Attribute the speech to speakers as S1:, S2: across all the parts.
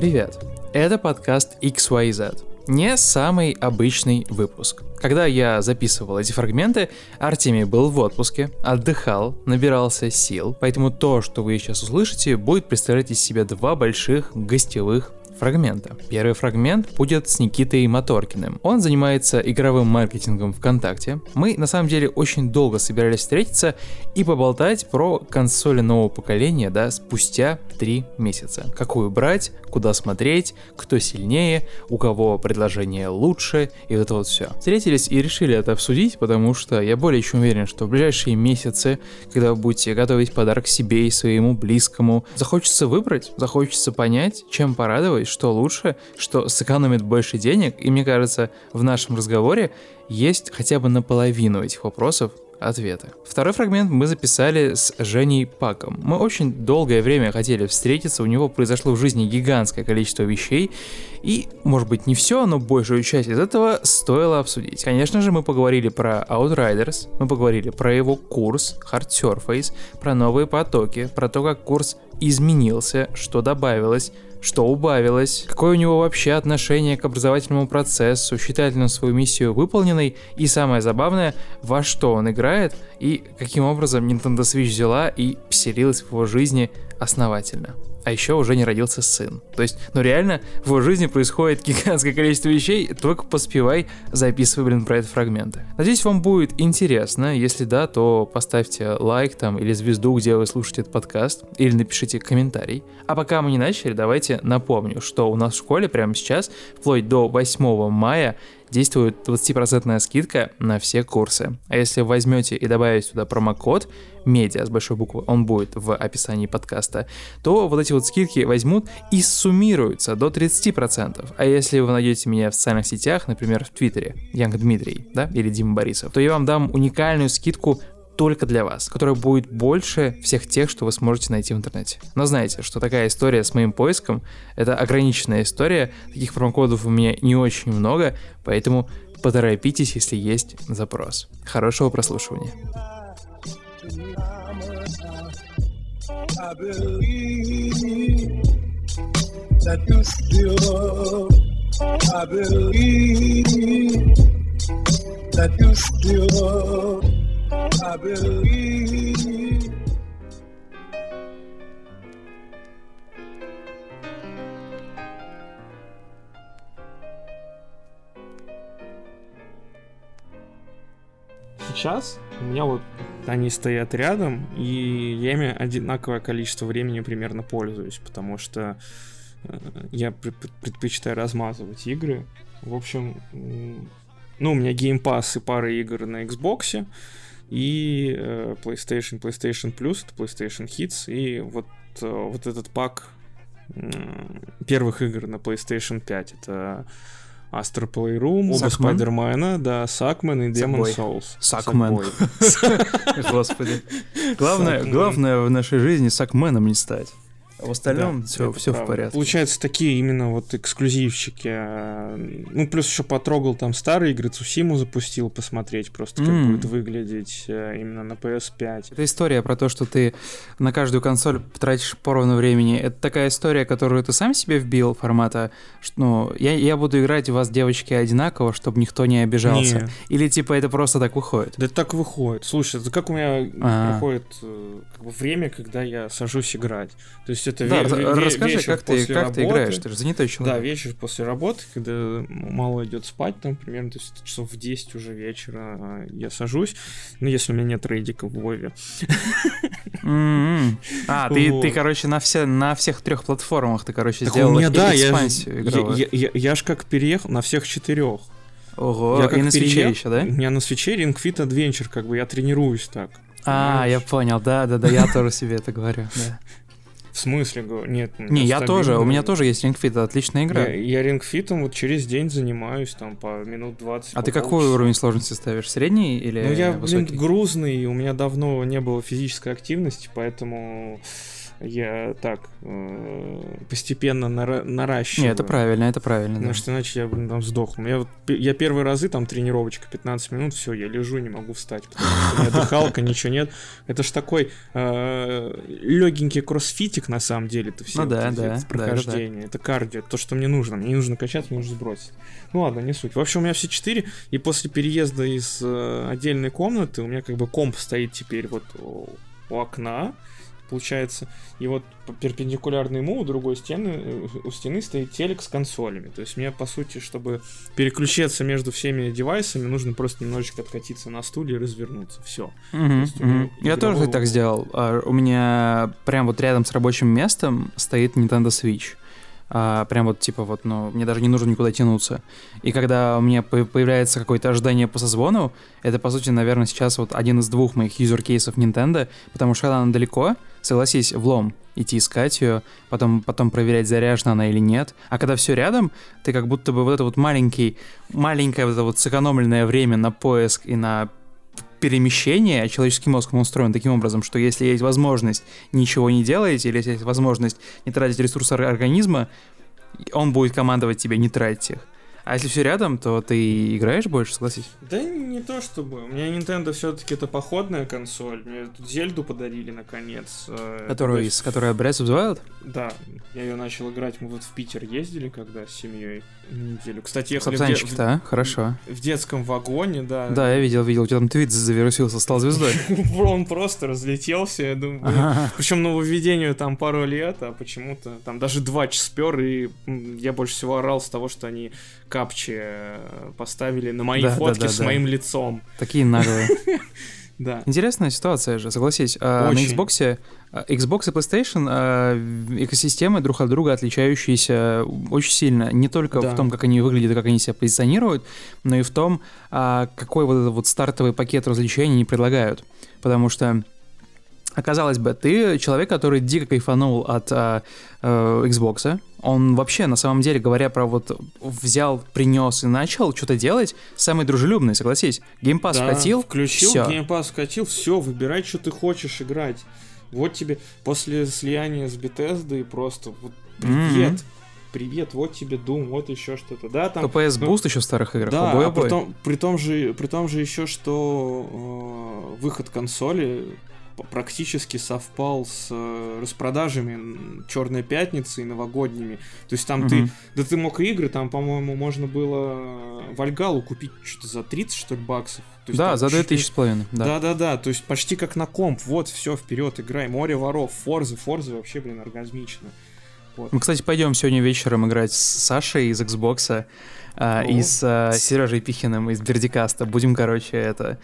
S1: Привет! Это подкаст XYZ. Не самый обычный выпуск. Когда я записывал эти фрагменты, Артемий был в отпуске, отдыхал, набирался сил, поэтому то, что вы сейчас услышите, будет представлять из себя два больших гостевых фрагмента. Первый фрагмент будет с Никитой Моторкиным. Он занимается игровым маркетингом ВКонтакте. Мы на самом деле очень долго собирались встретиться и поболтать про консоли нового поколения, да, спустя три месяца. Какую брать, куда смотреть, кто сильнее, у кого предложение лучше и вот это вот все. Встретились и решили это обсудить, потому что я более чем уверен, что в ближайшие месяцы, когда вы будете готовить подарок себе и своему близкому, захочется выбрать, захочется понять, чем порадовать, что лучше, что сэкономит больше денег, и мне кажется, в нашем разговоре есть хотя бы наполовину этих вопросов ответы. Второй фрагмент мы записали с Женей Паком. Мы очень долгое время хотели встретиться, у него произошло в жизни гигантское количество вещей, и, может быть, не все, но большую часть из этого стоило обсудить. Конечно же, мы поговорили про Outriders, мы поговорили про его курс Hard Surface, про новые потоки, про то, как курс изменился, что добавилось, что убавилось, какое у него вообще отношение к образовательному процессу, считает ли он свою миссию выполненной, и самое забавное, во что он играет, и каким образом Nintendo Switch взяла и поселилась в его жизни основательно а еще уже не родился сын. То есть, ну реально, в его жизни происходит гигантское количество вещей, только поспевай, записывай, блин, про это фрагменты. Надеюсь, вам будет интересно. Если да, то поставьте лайк там или звезду, где вы слушаете этот подкаст, или напишите комментарий. А пока мы не начали, давайте напомню, что у нас в школе прямо сейчас, вплоть до 8 мая, действует 20% скидка на все курсы. А если возьмете и добавите туда промокод медиа с большой буквы, он будет в описании подкаста, то вот эти вот скидки возьмут и суммируются до 30%. А если вы найдете меня в социальных сетях, например, в Твиттере, Янг Дмитрий, да, или Дима Борисов, то я вам дам уникальную скидку только для вас, которая будет больше всех тех, что вы сможете найти в интернете. Но знаете, что такая история с моим поиском — это ограниченная история, таких промокодов у меня не очень много, поэтому поторопитесь, если есть запрос. Хорошего прослушивания. that you still I believe. Сейчас у меня вот они стоят рядом, и я ими одинаковое количество времени примерно пользуюсь, потому что э, я предпочитаю размазывать игры. В общем, ну, у меня Game Pass и пара игр на Xbox, и э, PlayStation, PlayStation Plus, PlayStation Hits, и вот, э, вот этот пак первых игр на PlayStation 5, это Astro Playroom, оба Спайдермена, да, Сакмен и Demon Souls.
S2: Сакмен. Господи. Главное, главное в нашей жизни Сакменом не стать. А в остальном да, все, все в порядке.
S1: Получается, такие именно вот эксклюзивчики. Ну, плюс еще потрогал там старые игры, Цусиму запустил посмотреть просто, как mm. будет выглядеть э, именно на PS5.
S2: Это история про то, что ты на каждую консоль тратишь поровну времени. Это такая история, которую ты сам себе вбил формата, что, ну, я, я буду играть у вас, девочки, одинаково, чтобы никто не обижался. Не. Или типа это просто так выходит?
S1: Да это так выходит. Слушай, это как у меня А-а-а. проходит э, как бы, время, когда я сажусь играть. То есть это
S2: да, ве- расскажи, вечер как, ты, как работы. ты играешь, ты же занятой человек.
S1: Да, вечер после работы, когда мало идет спать, там примерно то есть, часов в 10 уже вечера а, я сажусь, ну, если у меня нет рейдика в Вове.
S2: М-м. А, ты, ты, короче, на, все, на всех трех платформах ты, короче, сделал экспансию
S1: игровую. Я, ж как переехал на всех четырех.
S2: Ого, я и на свече еще, да?
S1: У меня на свече Ring Fit Adventure, как бы я тренируюсь так.
S2: А, я понял, да, да, да, я тоже себе это говорю, да.
S1: В смысле? Нет.
S2: Не, я тоже. У меня тоже есть Ring Fit, это отличная игра.
S1: Я, я Ring Fit вот через день занимаюсь, там, по минут 20.
S2: А ты какой уровень сложности ставишь? Средний или
S1: Ну, я, высокий? блин, грузный, у меня давно не было физической активности, поэтому
S2: я так э, постепенно нара- наращиваю.
S1: Нет, это правильно, это правильно.
S2: Потому
S1: да.
S2: что иначе я, блин, там сдохну. Я, вот, я первые разы, там, тренировочка 15 минут, все, я лежу, не могу встать, потому что у меня дыхалка, ничего нет. Это ж такой легенький кроссфитик, на самом деле, это все
S1: Ну да,
S2: эти-
S1: да,
S2: эти
S1: да,
S2: прохождения. Это кардио, то, что мне нужно. Мне не нужно качать, мне нужно сбросить. Ну ладно, не суть. В общем, у меня все четыре, и после переезда из э, отдельной комнаты у меня как бы комп стоит теперь вот у окна, получается, и вот перпендикулярно ему у другой стены, э, у стены стоит телек с консолями. То есть мне, по сути, чтобы переключиться между всеми девайсами, нужно просто немножечко откатиться на стуле и развернуться. Все.
S1: Мгм,
S2: есть
S1: мгм. Я тоже так сделал. А, У меня прям вот рядом с рабочим местом стоит Nintendo Switch. А, прям вот типа вот, ну, мне даже не нужно никуда тянуться. И когда у меня по- появляется какое-то ожидание по созвону, это, по сути, наверное, сейчас вот один из двух моих юзер-кейсов Nintendo, потому что когда она далеко, согласись, влом идти искать ее, потом, потом проверять, заряжена она или нет. А когда все рядом, ты как будто бы вот это вот маленький, маленькое вот это вот сэкономленное время на поиск и на перемещение, а человеческий мозг он устроен таким образом, что если есть возможность ничего не делать, или если есть возможность не тратить ресурсы ор- организма, он будет командовать тебе не тратить их. А если все рядом, то ты играешь больше, согласись?
S2: Да не то чтобы. У меня Nintendo все-таки это походная консоль. Мне тут Зельду подарили наконец. э,
S1: Которую
S2: это
S1: из которая Breath of the Wild?
S2: Да, я ее начал играть. Мы вот в Питер ездили, когда с семьей неделю. Кстати, ехали в, де-
S1: да? Хорошо.
S2: в детском вагоне, да.
S1: Да, я видел, видел, у тебя там твит завирусился, стал звездой.
S2: Он просто разлетелся, я думаю. Причем нововведению там пару лет, а почему-то там даже два спер, и я больше всего орал с того, что они капчи э, поставили на мои фотки с моим лицом.
S1: Такие наглые.
S2: Да.
S1: Интересная ситуация же, согласись. А, На
S2: Очень.
S1: Xbox, а, Xbox и PlayStation а, экосистемы друг от друга отличающиеся очень сильно. Не только
S2: Да.
S1: в том, как они выглядят и как они себя позиционируют, но и в том, а, какой вот этот вот стартовый пакет развлечений они предлагают. Потому что Оказалось бы, ты человек, который дико кайфанул от а, э, Xbox. Он вообще, на самом деле, говоря про вот взял, принес и начал что-то делать, самый дружелюбный, согласись. Game Pass
S2: Да,
S1: вкатил,
S2: включил,
S1: всё.
S2: Game Pass вкатил, все, выбирай, что ты хочешь играть. Вот тебе после слияния с Bethesda просто вот привет,
S1: Мгм.
S2: привет, вот тебе Doom, вот еще что-то. Да, там
S1: FPS
S2: ну,
S1: boost еще в старых играх.
S2: Да,
S1: обои,
S2: а
S1: обои.
S2: При том, при, том же, при том же еще, что э, выход консоли практически совпал с э, распродажами Черной пятницы и новогодними. То есть там ты,
S1: Мгм.
S2: да ты мог игры, там, по-моему, можно было Вальгалу купить что-то за 30, что ли, баксов. То есть
S1: Да, за
S2: чуть ли-
S1: 2000 с половиной. Да.
S2: Да, да, да, то есть почти как на комп. Вот, все, вперед, играй. Море воров, Форзы, Форзы вообще, блин, оргазмично.
S1: Мы, кстати, пойдем сегодня вечером играть с Сашей из Xbox
S2: О.
S1: и с а, Сережей Пихиным из Бердикаста. Будем, короче, это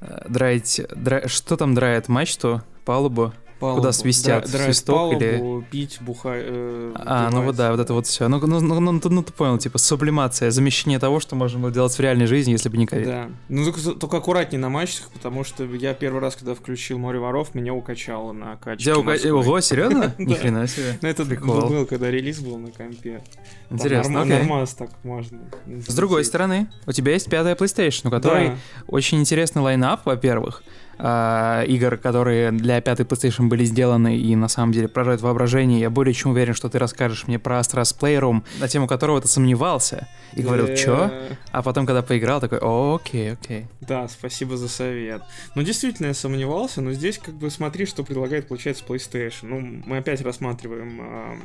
S1: а, драить... дра- Что там драет? Мачту? Палубу?
S2: Палубу.
S1: свистят?
S2: Дра-
S1: Свисток или-
S2: палубу, пить, бухать.
S1: А, ну вот да, вот это вот все. Ну, ну, ну, ну, ну, ты понял, типа сублимация, замещение того, что можно было делать в реальной жизни, если бы не ковид.
S2: Да. Ну только, только аккуратнее на матчах, потому что я первый раз, когда включил море воров, меня укачало на качке.
S1: Тебя ука-. Ого, серьезно? Ни хрена себе.
S2: Ну это был, когда релиз был на компе.
S1: Интересно.
S2: Нормас так можно.
S1: С другой стороны, у тебя есть пятая PlayStation, у которой очень интересный лайнап, во-первых, а, игр, которые для пятой PlayStation были сделаны и на самом деле поражают воображение. Я более чем уверен, что ты расскажешь мне про Astras Playroom, на тему которого ты сомневался и говорил, чё?
S2: Э,
S1: А потом, когда поиграл, такой, «О, окей, окей.
S2: Да, спасибо за совет. Ну, действительно, я сомневался, но здесь как бы смотри, что предлагает, получается, PlayStation. Ну, мы опять рассматриваем а,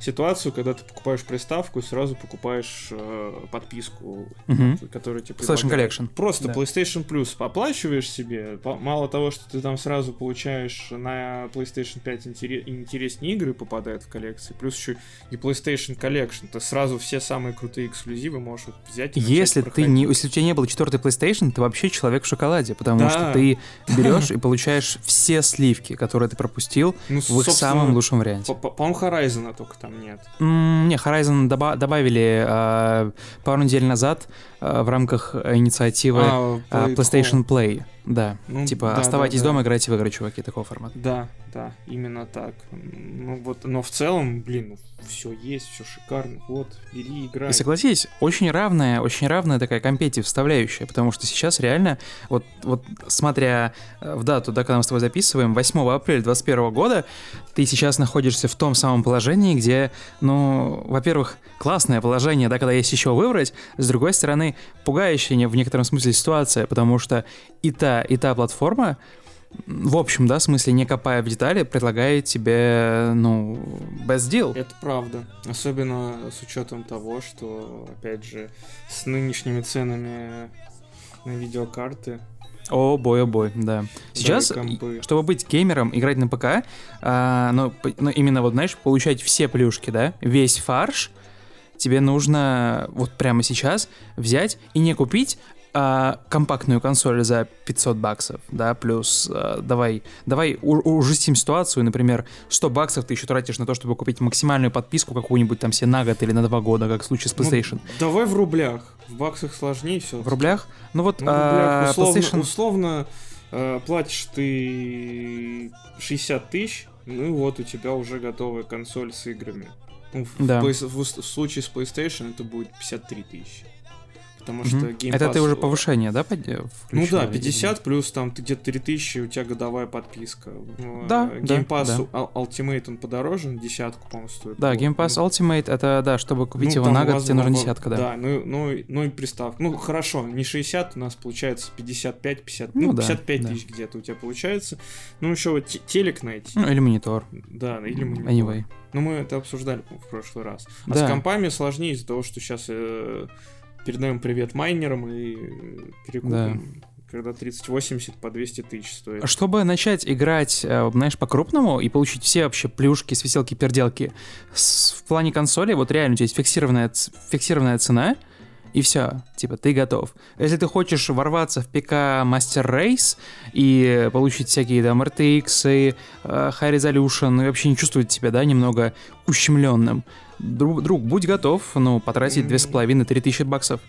S2: ситуацию, когда ты покупаешь приставку и сразу покупаешь э, подписку,
S1: Мгм.
S2: которую тебе
S1: PlayStation. Collection.
S2: Просто
S1: Да.
S2: PlayStation Plus оплачиваешь себе, мало того, что ты там сразу получаешь на PlayStation 5 интере- интереснее игры попадают в коллекции, плюс еще и PlayStation Collection, ты сразу все самые крутые эксклюзивы можешь вот взять и
S1: Если ты
S2: проходить.
S1: не, если у тебя не было четвертой PlayStation, ты вообще человек в шоколаде, потому
S2: Да.
S1: что ты берешь и получаешь все сливки, которые ты пропустил
S2: Ну,
S1: в их самом лучшем варианте.
S2: по- по- По-моему, Horizon только там нет.
S1: Не, Horizon доба- добавили а, пару недель назад в рамках инициативы
S2: А,
S1: а,
S2: Play at
S1: PlayStation. Play. Да, ну, типа да, оставайтесь да, да. дома, играйте в игры, чуваки, такого формата.
S2: Да, да, именно так. Ну вот, но в целом, блин, все есть, все шикарно, вот, бери, играй.
S1: И согласись, очень равная, очень равная такая компетив вставляющая, потому что сейчас реально, вот, вот смотря э, в дату, да, когда мы с тобой записываем, 8 апреля 2021 года, ты сейчас находишься в том самом положении, где, ну, во-первых, классное положение, да, когда есть еще выбрать, с другой стороны, пугающая в некотором смысле ситуация, потому что и та, и та платформа, в общем, да, в смысле, не копая в детали, предлагает тебе, ну, best deal.
S2: Это правда. Особенно с учетом того, что, опять же, с нынешними ценами на видеокарты
S1: о, бой, о бой, да. Сейчас, да, чтобы быть геймером, играть на ПК, а, но, но именно вот, знаешь, получать все плюшки, да, весь фарш, тебе нужно вот прямо сейчас взять и не купить а, компактную консоль за 500 баксов, да, плюс а, давай, давай ужестим ситуацию, например, 100 баксов ты еще тратишь на то, чтобы купить максимальную подписку какую-нибудь там себе на год или на два года, как в случае с ну, PlayStation. Ну,
S2: давай в рублях, в баксах сложнее все.
S1: В рублях? Ну вот, ну,
S2: а, условно, PlayStation... условно э, платишь ты 60 тысяч, ну вот у тебя уже готовая консоль с играми. Ну, в, да. в, в, в случае с PlayStation это будет 53 тысячи потому что
S1: Game Pass... Это ты уже повышение, да,
S2: Ну да, 50 плюс там где-то 3000, у тебя годовая подписка.
S1: Ну, да,
S2: Game Pass
S1: да.
S2: Ultimate, он подорожен, десятку, по-моему, стоит.
S1: Да, Game Pass ну, Ultimate, это, да, чтобы купить ну, его на год, тебе нужно десятка, да.
S2: Да, ну, ну, ну и приставка. Ну, хорошо, не 60, у нас получается 55, 50, ну, ну 55 да, тысяч да. где-то у тебя получается. Ну, еще вот телек найти.
S1: Ну, или монитор.
S2: Да, или монитор.
S1: Anyway.
S2: Ну, мы это обсуждали в прошлый раз. А да. с компами сложнее из-за того, что сейчас э, передаем привет майнерам и перекупим. Да когда 3080 по 200 тысяч стоит.
S1: Чтобы начать играть, э, знаешь, по-крупному и получить все вообще плюшки, свиселки, перделки в плане консоли, вот реально у тебя есть фиксированная, фиксированная цена, и все, типа, ты готов. Если ты хочешь ворваться в ПК Master Race и получить всякие там RTX, и, uh, High Resolution, и вообще не чувствовать себя, да, немного ущемленным, друг, друг будь готов, ну, потратить две с половиной, три тысячи баксов.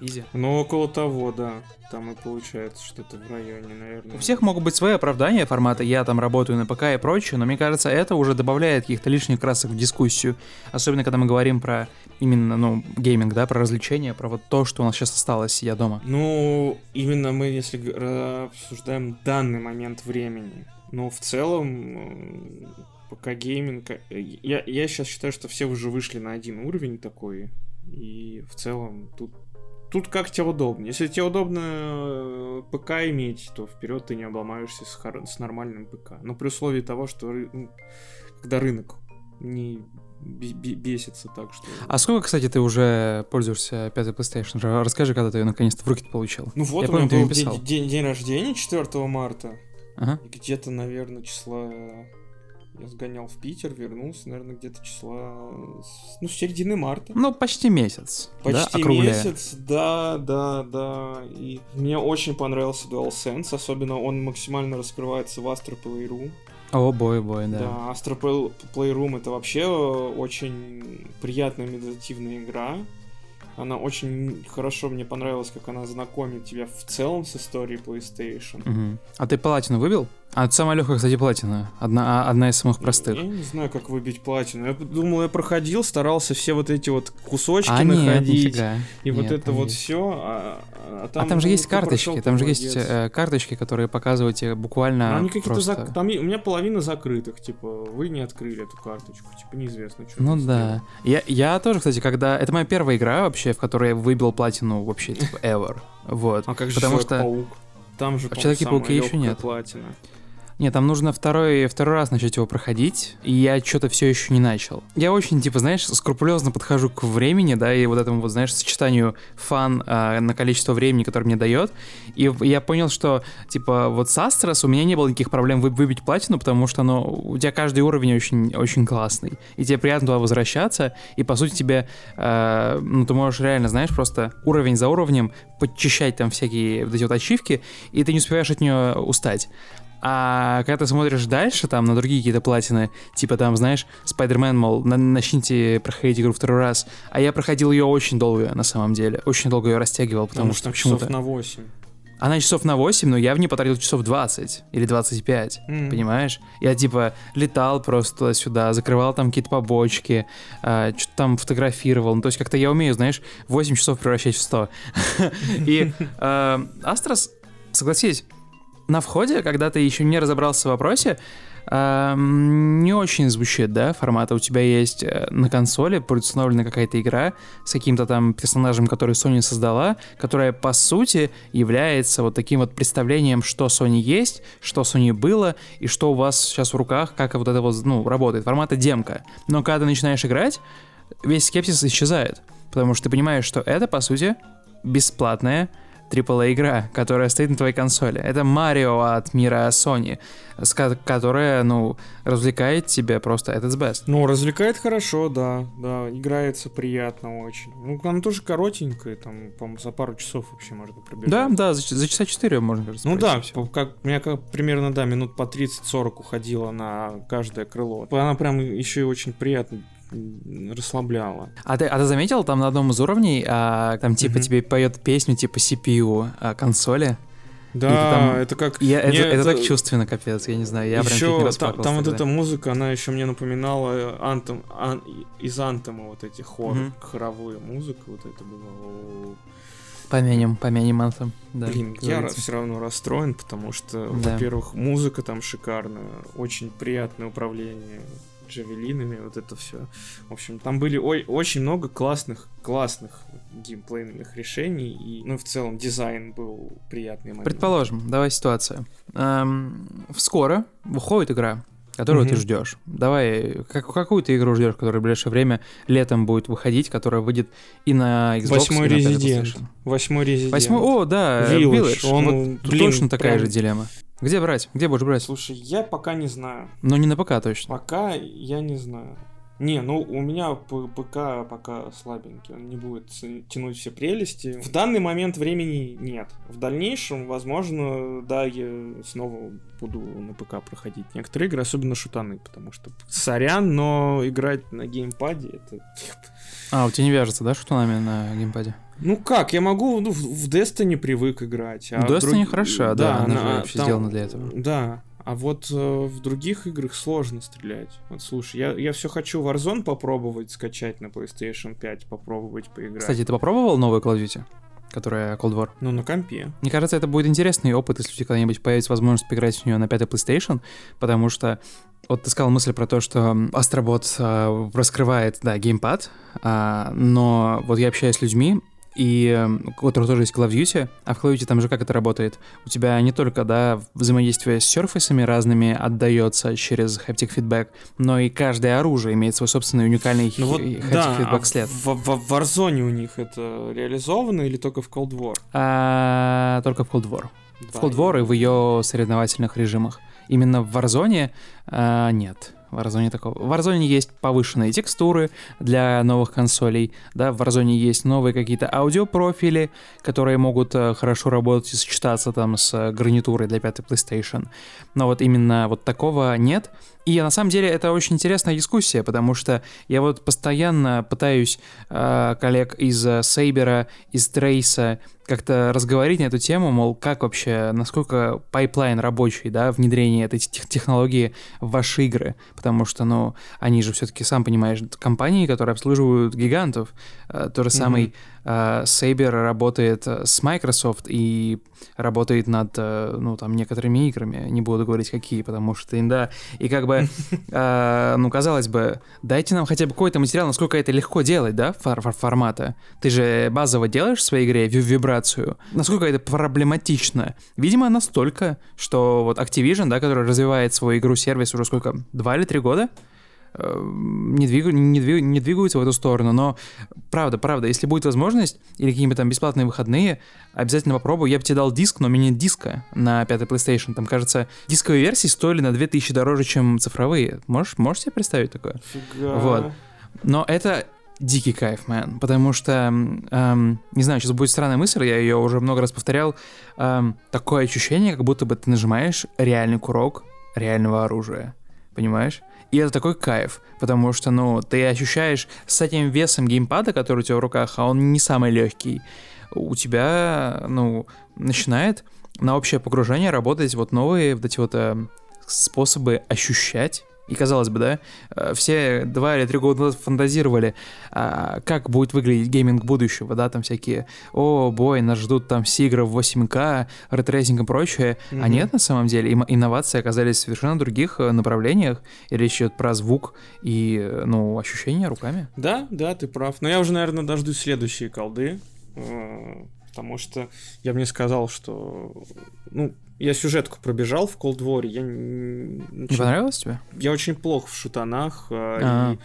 S2: Изи. Ну, около того, да. Там и получается что-то в районе, наверное.
S1: У всех могут быть свои оправдания формата «я там работаю на ПК» и прочее, но мне кажется, это уже добавляет каких-то лишних красок в дискуссию. Особенно, когда мы говорим про именно, ну, гейминг, да, про развлечения, про вот то, что у нас сейчас осталось, сидя дома.
S2: Ну, именно мы, если обсуждаем данный момент времени. Но в целом пока гейминг... Э, я, я сейчас считаю, что все уже вышли на один уровень такой, и в целом тут Тут как тебе удобно. Если тебе удобно э, ПК иметь, то вперед ты не обломаешься с, хор... с нормальным ПК. Но при условии того, что. Ну, когда рынок не бесится так, что...
S1: А сколько, кстати, ты уже пользуешься пятой PlayStation? Расскажи, когда ты ее наконец-то в руки получил.
S2: Ну вот, Я у помню, меня был день, день, день рождения 4 марта. Ага. Где-то, наверное, числа я сгонял в Питер, вернулся, наверное, где-то числа... Ну, с середины марта.
S1: Ну, почти месяц.
S2: Почти да, месяц, да, да, да. И мне очень понравился DualSense, особенно он максимально раскрывается в Astro Playroom.
S1: О, бой, бой, да.
S2: Да, Astro Playroom это вообще очень приятная медитативная игра. Она очень хорошо мне понравилась, как она знакомит тебя в целом с историей PlayStation.
S1: Угу. А ты платину выбил? А самая легкая, кстати, платина. Одна, а, одна из самых простых.
S2: Я, не знаю, как выбить платину. Я думал, я проходил, старался все вот эти вот кусочки а находить. Нет, нифига. И нет, вот это вот есть. все. А,
S1: а, там, а там же ну, есть карточки. Прошел, там же есть э, карточки, которые показывают тебе буквально. Но они какие-то просто... зак...
S2: Там у меня половина закрытых. Типа, вы не открыли эту карточку. Типа, неизвестно, что.
S1: Ну да. Я, я тоже, кстати, когда. Это моя первая игра вообще, в которой я выбил платину вообще, типа, ever. Вот.
S2: А как же Потому что... паук? Там же,
S1: в Человеке-пауке еще нет.
S2: Платина.
S1: Нет, там нужно второй, второй раз начать его проходить, и я что-то все еще не начал. Я очень, типа, знаешь, скрупулезно подхожу к времени, да, и вот этому вот, знаешь, сочетанию фан э, на количество времени, которое мне дает. И я понял, что, типа, вот с Астрос у меня не было никаких проблем вы, выбить платину, потому что, ну, у тебя каждый уровень очень, очень классный, и тебе приятно туда возвращаться, и, по сути, тебе, э, ну, ты можешь реально, знаешь, просто уровень за уровнем подчищать там всякие вот эти вот ачивки, и ты не успеваешь от нее устать. А когда ты смотришь дальше, там, на другие какие-то платины, типа там, знаешь, Spider-Man, мол, начните проходить игру второй раз. А я проходил ее очень долго, на самом деле. Очень долго ее растягивал, потому, потому что, почему-то...
S2: на 8.
S1: Она часов на 8, но я в ней потратил часов 20 или 25, mm. понимаешь? Я типа летал просто туда-сюда, закрывал там какие-то побочки, э, что-то там фотографировал. Ну, то есть как-то я умею, знаешь, 8 часов превращать в 100. И Астрос, согласись, на входе, когда ты еще не разобрался в вопросе, не очень звучит, да, формата. У тебя есть э, на консоли предустановлена какая-то игра с каким-то там персонажем, который Sony создала, которая по сути является вот таким вот представлением, что Sony есть, что Sony было и что у вас сейчас в руках, как вот это вот, ну, работает. Формата демка. Но когда ты начинаешь играть, весь скепсис исчезает, потому что ты понимаешь, что это, по сути, бесплатная AAA игра, которая стоит на твоей консоли. Это Марио от мира Sony, которая, ну, развлекает тебя просто at its best.
S2: Ну, развлекает хорошо, да, да, играется приятно очень. Ну, она тоже коротенькая, там, по-моему, за пару часов вообще можно пробежать.
S1: Да, да, за, за часа 4 можно, кажется.
S2: Ну да, по, как, у меня как, примерно, да, минут по 30-40 уходило на каждое крыло. Она прям еще и очень приятно расслабляло.
S1: А ты, а ты заметил, там на одном из уровней, а, там типа mm-hmm. тебе поет песню типа CPU а, консоли?
S2: Да, там, это как...
S1: Я, это, это, это так чувственно, капец, я не знаю, я еще, прям
S2: Там, там вот эта музыка, она еще мне напоминала антом, ан, из антема вот эти хор, mm-hmm. хоровую музыку, вот это было...
S1: Помянем, помянем антом.
S2: Да, Блин, я все равно расстроен, потому что, да. во-первых, музыка там шикарная, очень приятное управление, джавелинами, вот это все. В общем, там были ой, очень много классных, классных геймплейных решений, и, ну, в целом, дизайн был приятный. Момент.
S1: Предположим, давай ситуация. Эм, скоро выходит игра, которую mm-hmm. ты ждешь. Давай, как, какую ты игру ждешь, которая в ближайшее время летом будет выходить, которая выйдет и на Xbox,
S2: Восьмой
S1: и на
S2: Резидент. Восьмой Резидент.
S1: Восьмой, о, да,
S2: Village. Village. Он,
S1: вот, блин, точно такая прям... же дилемма. Где брать? Где будешь брать?
S2: Слушай, я пока не знаю.
S1: Но не на ПК точно.
S2: Пока я не знаю. Не, ну у меня ПК пока слабенький, он не будет тянуть все прелести. В данный момент времени нет. В дальнейшем, возможно, да, я снова буду на ПК проходить некоторые игры, особенно шутаны, потому что сорян, но играть на геймпаде это...
S1: А, у тебя не вяжется, да, шутанами на геймпаде?
S2: Ну как, я могу, ну, в Destiny привык играть.
S1: А Destiny друг... хороша, да, да она на, же вообще там, сделана для этого.
S2: Да, а вот э, в других играх сложно стрелять. Вот слушай, я, я все хочу Warzone попробовать скачать на PlayStation 5, попробовать поиграть.
S1: Кстати, ты попробовал новую Call of Duty? Которая Cold War.
S2: Ну, на компе.
S1: Мне кажется, это будет интересный опыт, если у тебя когда-нибудь появится возможность поиграть в нее на пятой PlayStation, потому что вот ты сказал мысль про то, что Astrobot э, раскрывает, да, геймпад, э, но вот я общаюсь с людьми, и эм, у которого тоже есть Call of Duty, а в Call of Duty там же как это работает? У тебя не только, да, взаимодействие с серфисами разными отдается через haptic feedback, но и каждое оружие имеет свой собственный уникальный ну вот, haptic да, feedback а след.
S2: В, в, в Warzone у них это реализовано или только в Cold War?
S1: А, только в Cold War. Да, в Cold War и в ее соревновательных режимах. Именно в Warzone а, нет. В Warzone такого. В Warzone есть повышенные текстуры для новых консолей, да, в Warzone есть новые какие-то аудиопрофили, которые могут э, хорошо работать и сочетаться там с гарнитурой для пятой PlayStation. Но вот именно вот такого нет. И на самом деле это очень интересная дискуссия, потому что я вот постоянно пытаюсь э, коллег из Saber'а, из Трейса как-то разговорить на эту тему, мол, как вообще, насколько пайплайн рабочий, да, внедрение этой технологии в ваши игры, потому что, ну, они же все-таки, сам понимаешь, компании, которые обслуживают гигантов, э, то же самый mm-hmm. Uh, Saber работает э, с Microsoft и работает над, uh, ну, там, некоторыми играми. Не буду говорить, какие, потому что, да. И как бы, ну, казалось бы, дайте нам хотя бы какой-то материал, насколько это легко делать, да, фор фор формата. Ты же базово делаешь в своей игре вибрацию. Насколько это проблематично? Видимо, настолько, что вот Activision, да, который развивает свою игру-сервис уже сколько, два или три года, не, двиг, не, двиг, не двигаются в эту сторону, но правда, правда, если будет возможность или какие-нибудь там бесплатные выходные, обязательно попробую. Я бы тебе дал диск, но у меня нет диска на пятой PlayStation. Там, кажется, дисковые версии стоили на 2000 дороже, чем цифровые. Можешь, можешь себе представить такое?
S2: Фига.
S1: Вот. Но это дикий кайф, мэн, потому что, эм, не знаю, сейчас будет странная мысль, я ее уже много раз повторял, эм, такое ощущение, как будто бы ты нажимаешь реальный курок реального оружия, понимаешь? И это такой кайф, потому что, ну, ты ощущаешь с этим весом геймпада, который у тебя в руках, а он не самый легкий, у тебя, ну, начинает на общее погружение работать вот новые вот эти вот э, способы ощущать и казалось бы, да, э, все два или три года назад фантазировали, а, как будет выглядеть гейминг будущего, да, там всякие, oh, boy, нас ждут там все игры в 8К, ray tracing и прочее. Mm-hmm. А нет, на самом деле, инновации оказались в совершенно других э, направлениях, и речь идет про звук и, э, ну, ощущения руками.
S2: Да, да, ты прав. Но я уже, наверное, дождусь следующей колды, потому что я бы не сказал, что, ну, я сюжетку пробежал в Cold War, я...
S1: Не понравилось тебе?
S2: Я очень плох в шутанах, а. и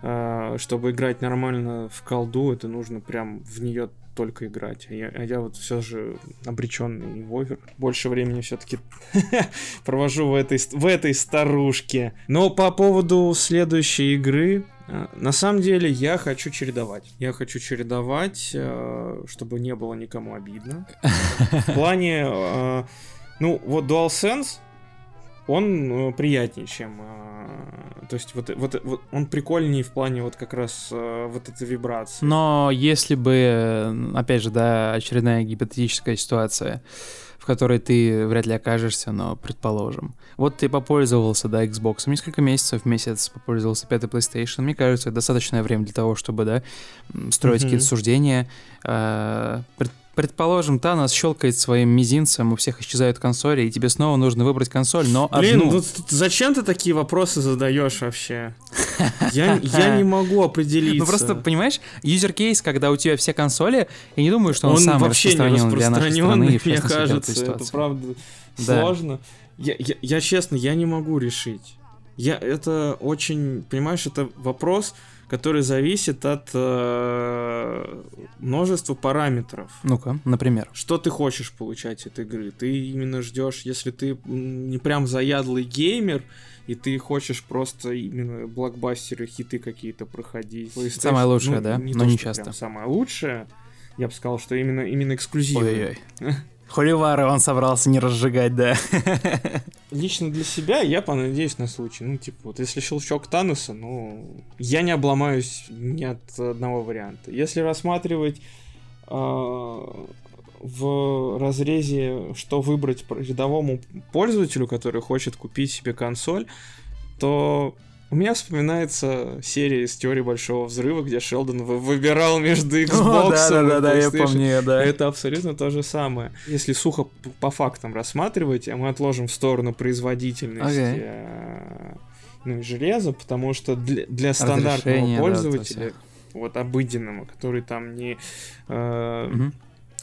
S2: а, чтобы играть нормально в колду, это нужно прям в нее только играть. А я, а я вот все же обреченный вовер. Больше времени все-таки провожу в этой, в этой старушке. Но по поводу следующей игры, а, на самом деле я хочу чередовать. Я хочу чередовать, а, чтобы не было никому обидно. В плане ну, вот DualSense, он э, приятнее, чем... Э, то есть вот, вот, вот он прикольнее в плане вот как раз э, вот этой вибрации.
S1: Но если бы, опять же, да, очередная гипотетическая ситуация, в которой ты вряд ли окажешься, но предположим. Вот ты попользовался, да, Xbox несколько месяцев, месяц попользовался пятой PlayStation. Мне кажется, это достаточное время для того, чтобы, да, строить mm-hmm. какие-то суждения, э, Предположим, Танос щелкает своим мизинцем, у всех исчезают консоли, и тебе снова нужно выбрать консоль, но
S2: Блин,
S1: одну.
S2: ну зачем ты такие вопросы задаешь вообще? Я, я не могу определиться. Ну
S1: просто, понимаешь, юзер кейс, когда у тебя все консоли, я не думаю, что он, он самый
S2: вообще
S1: распространенный для нашей страны.
S2: Мне кажется, это правда да. сложно. Я, я, я честно, я не могу решить. Я, это очень, понимаешь, это вопрос, который зависит от э, множества параметров.
S1: Ну-ка, например.
S2: Что ты хочешь получать от игры? Ты именно ждешь, если ты не прям заядлый геймер, и ты хочешь просто именно блокбастеры, хиты какие-то проходить.
S1: Самое лучшее, ну, да? Не Но не часто.
S2: Самое лучшее. Я бы сказал, что именно, именно эксклюзивное.
S1: Ой-ой. Холивары он собрался не разжигать, да.
S2: Лично для себя я понадеюсь на случай. Ну, типа, вот если щелчок Таноса, ну, я не обломаюсь ни от одного варианта. Если рассматривать э, в разрезе, что выбрать рядовому пользователю, который хочет купить себе консоль, то у меня вспоминается серия из теории Большого Взрыва, где Шелдон выбирал между Xbox
S1: да, да, да, да, я помню, да.
S2: Это абсолютно то же самое. Если сухо по фактам рассматривать, а мы отложим в сторону производительности okay. Э, ну, железа, потому что для, для стандартного пользователя, да, вот обыденного, который там не э, угу.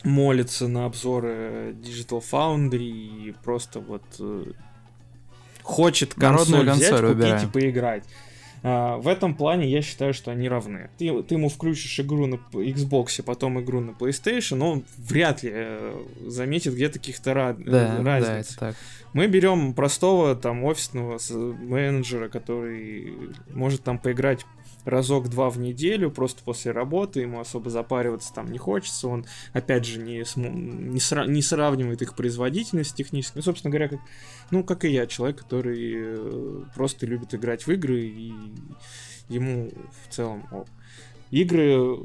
S2: молится на обзоры Digital Foundry и просто вот э, хочет консоль взять, консоль купить выбираем. и поиграть. А, в этом плане я считаю, что они равны. Ты, ты ему включишь игру на Xbox, потом игру на PlayStation, он вряд ли э, заметит где-то каких-то ra- да, разниц. Да, это так. Мы берем простого там офисного менеджера, который может там поиграть разок-два в неделю, просто после работы, ему особо запариваться там не хочется, он, опять же, не, не, сра не сравнивает их производительность технически, ну, собственно говоря, как, ну, как и я, человек, который э, просто любит играть в игры, и ему в целом... О, игры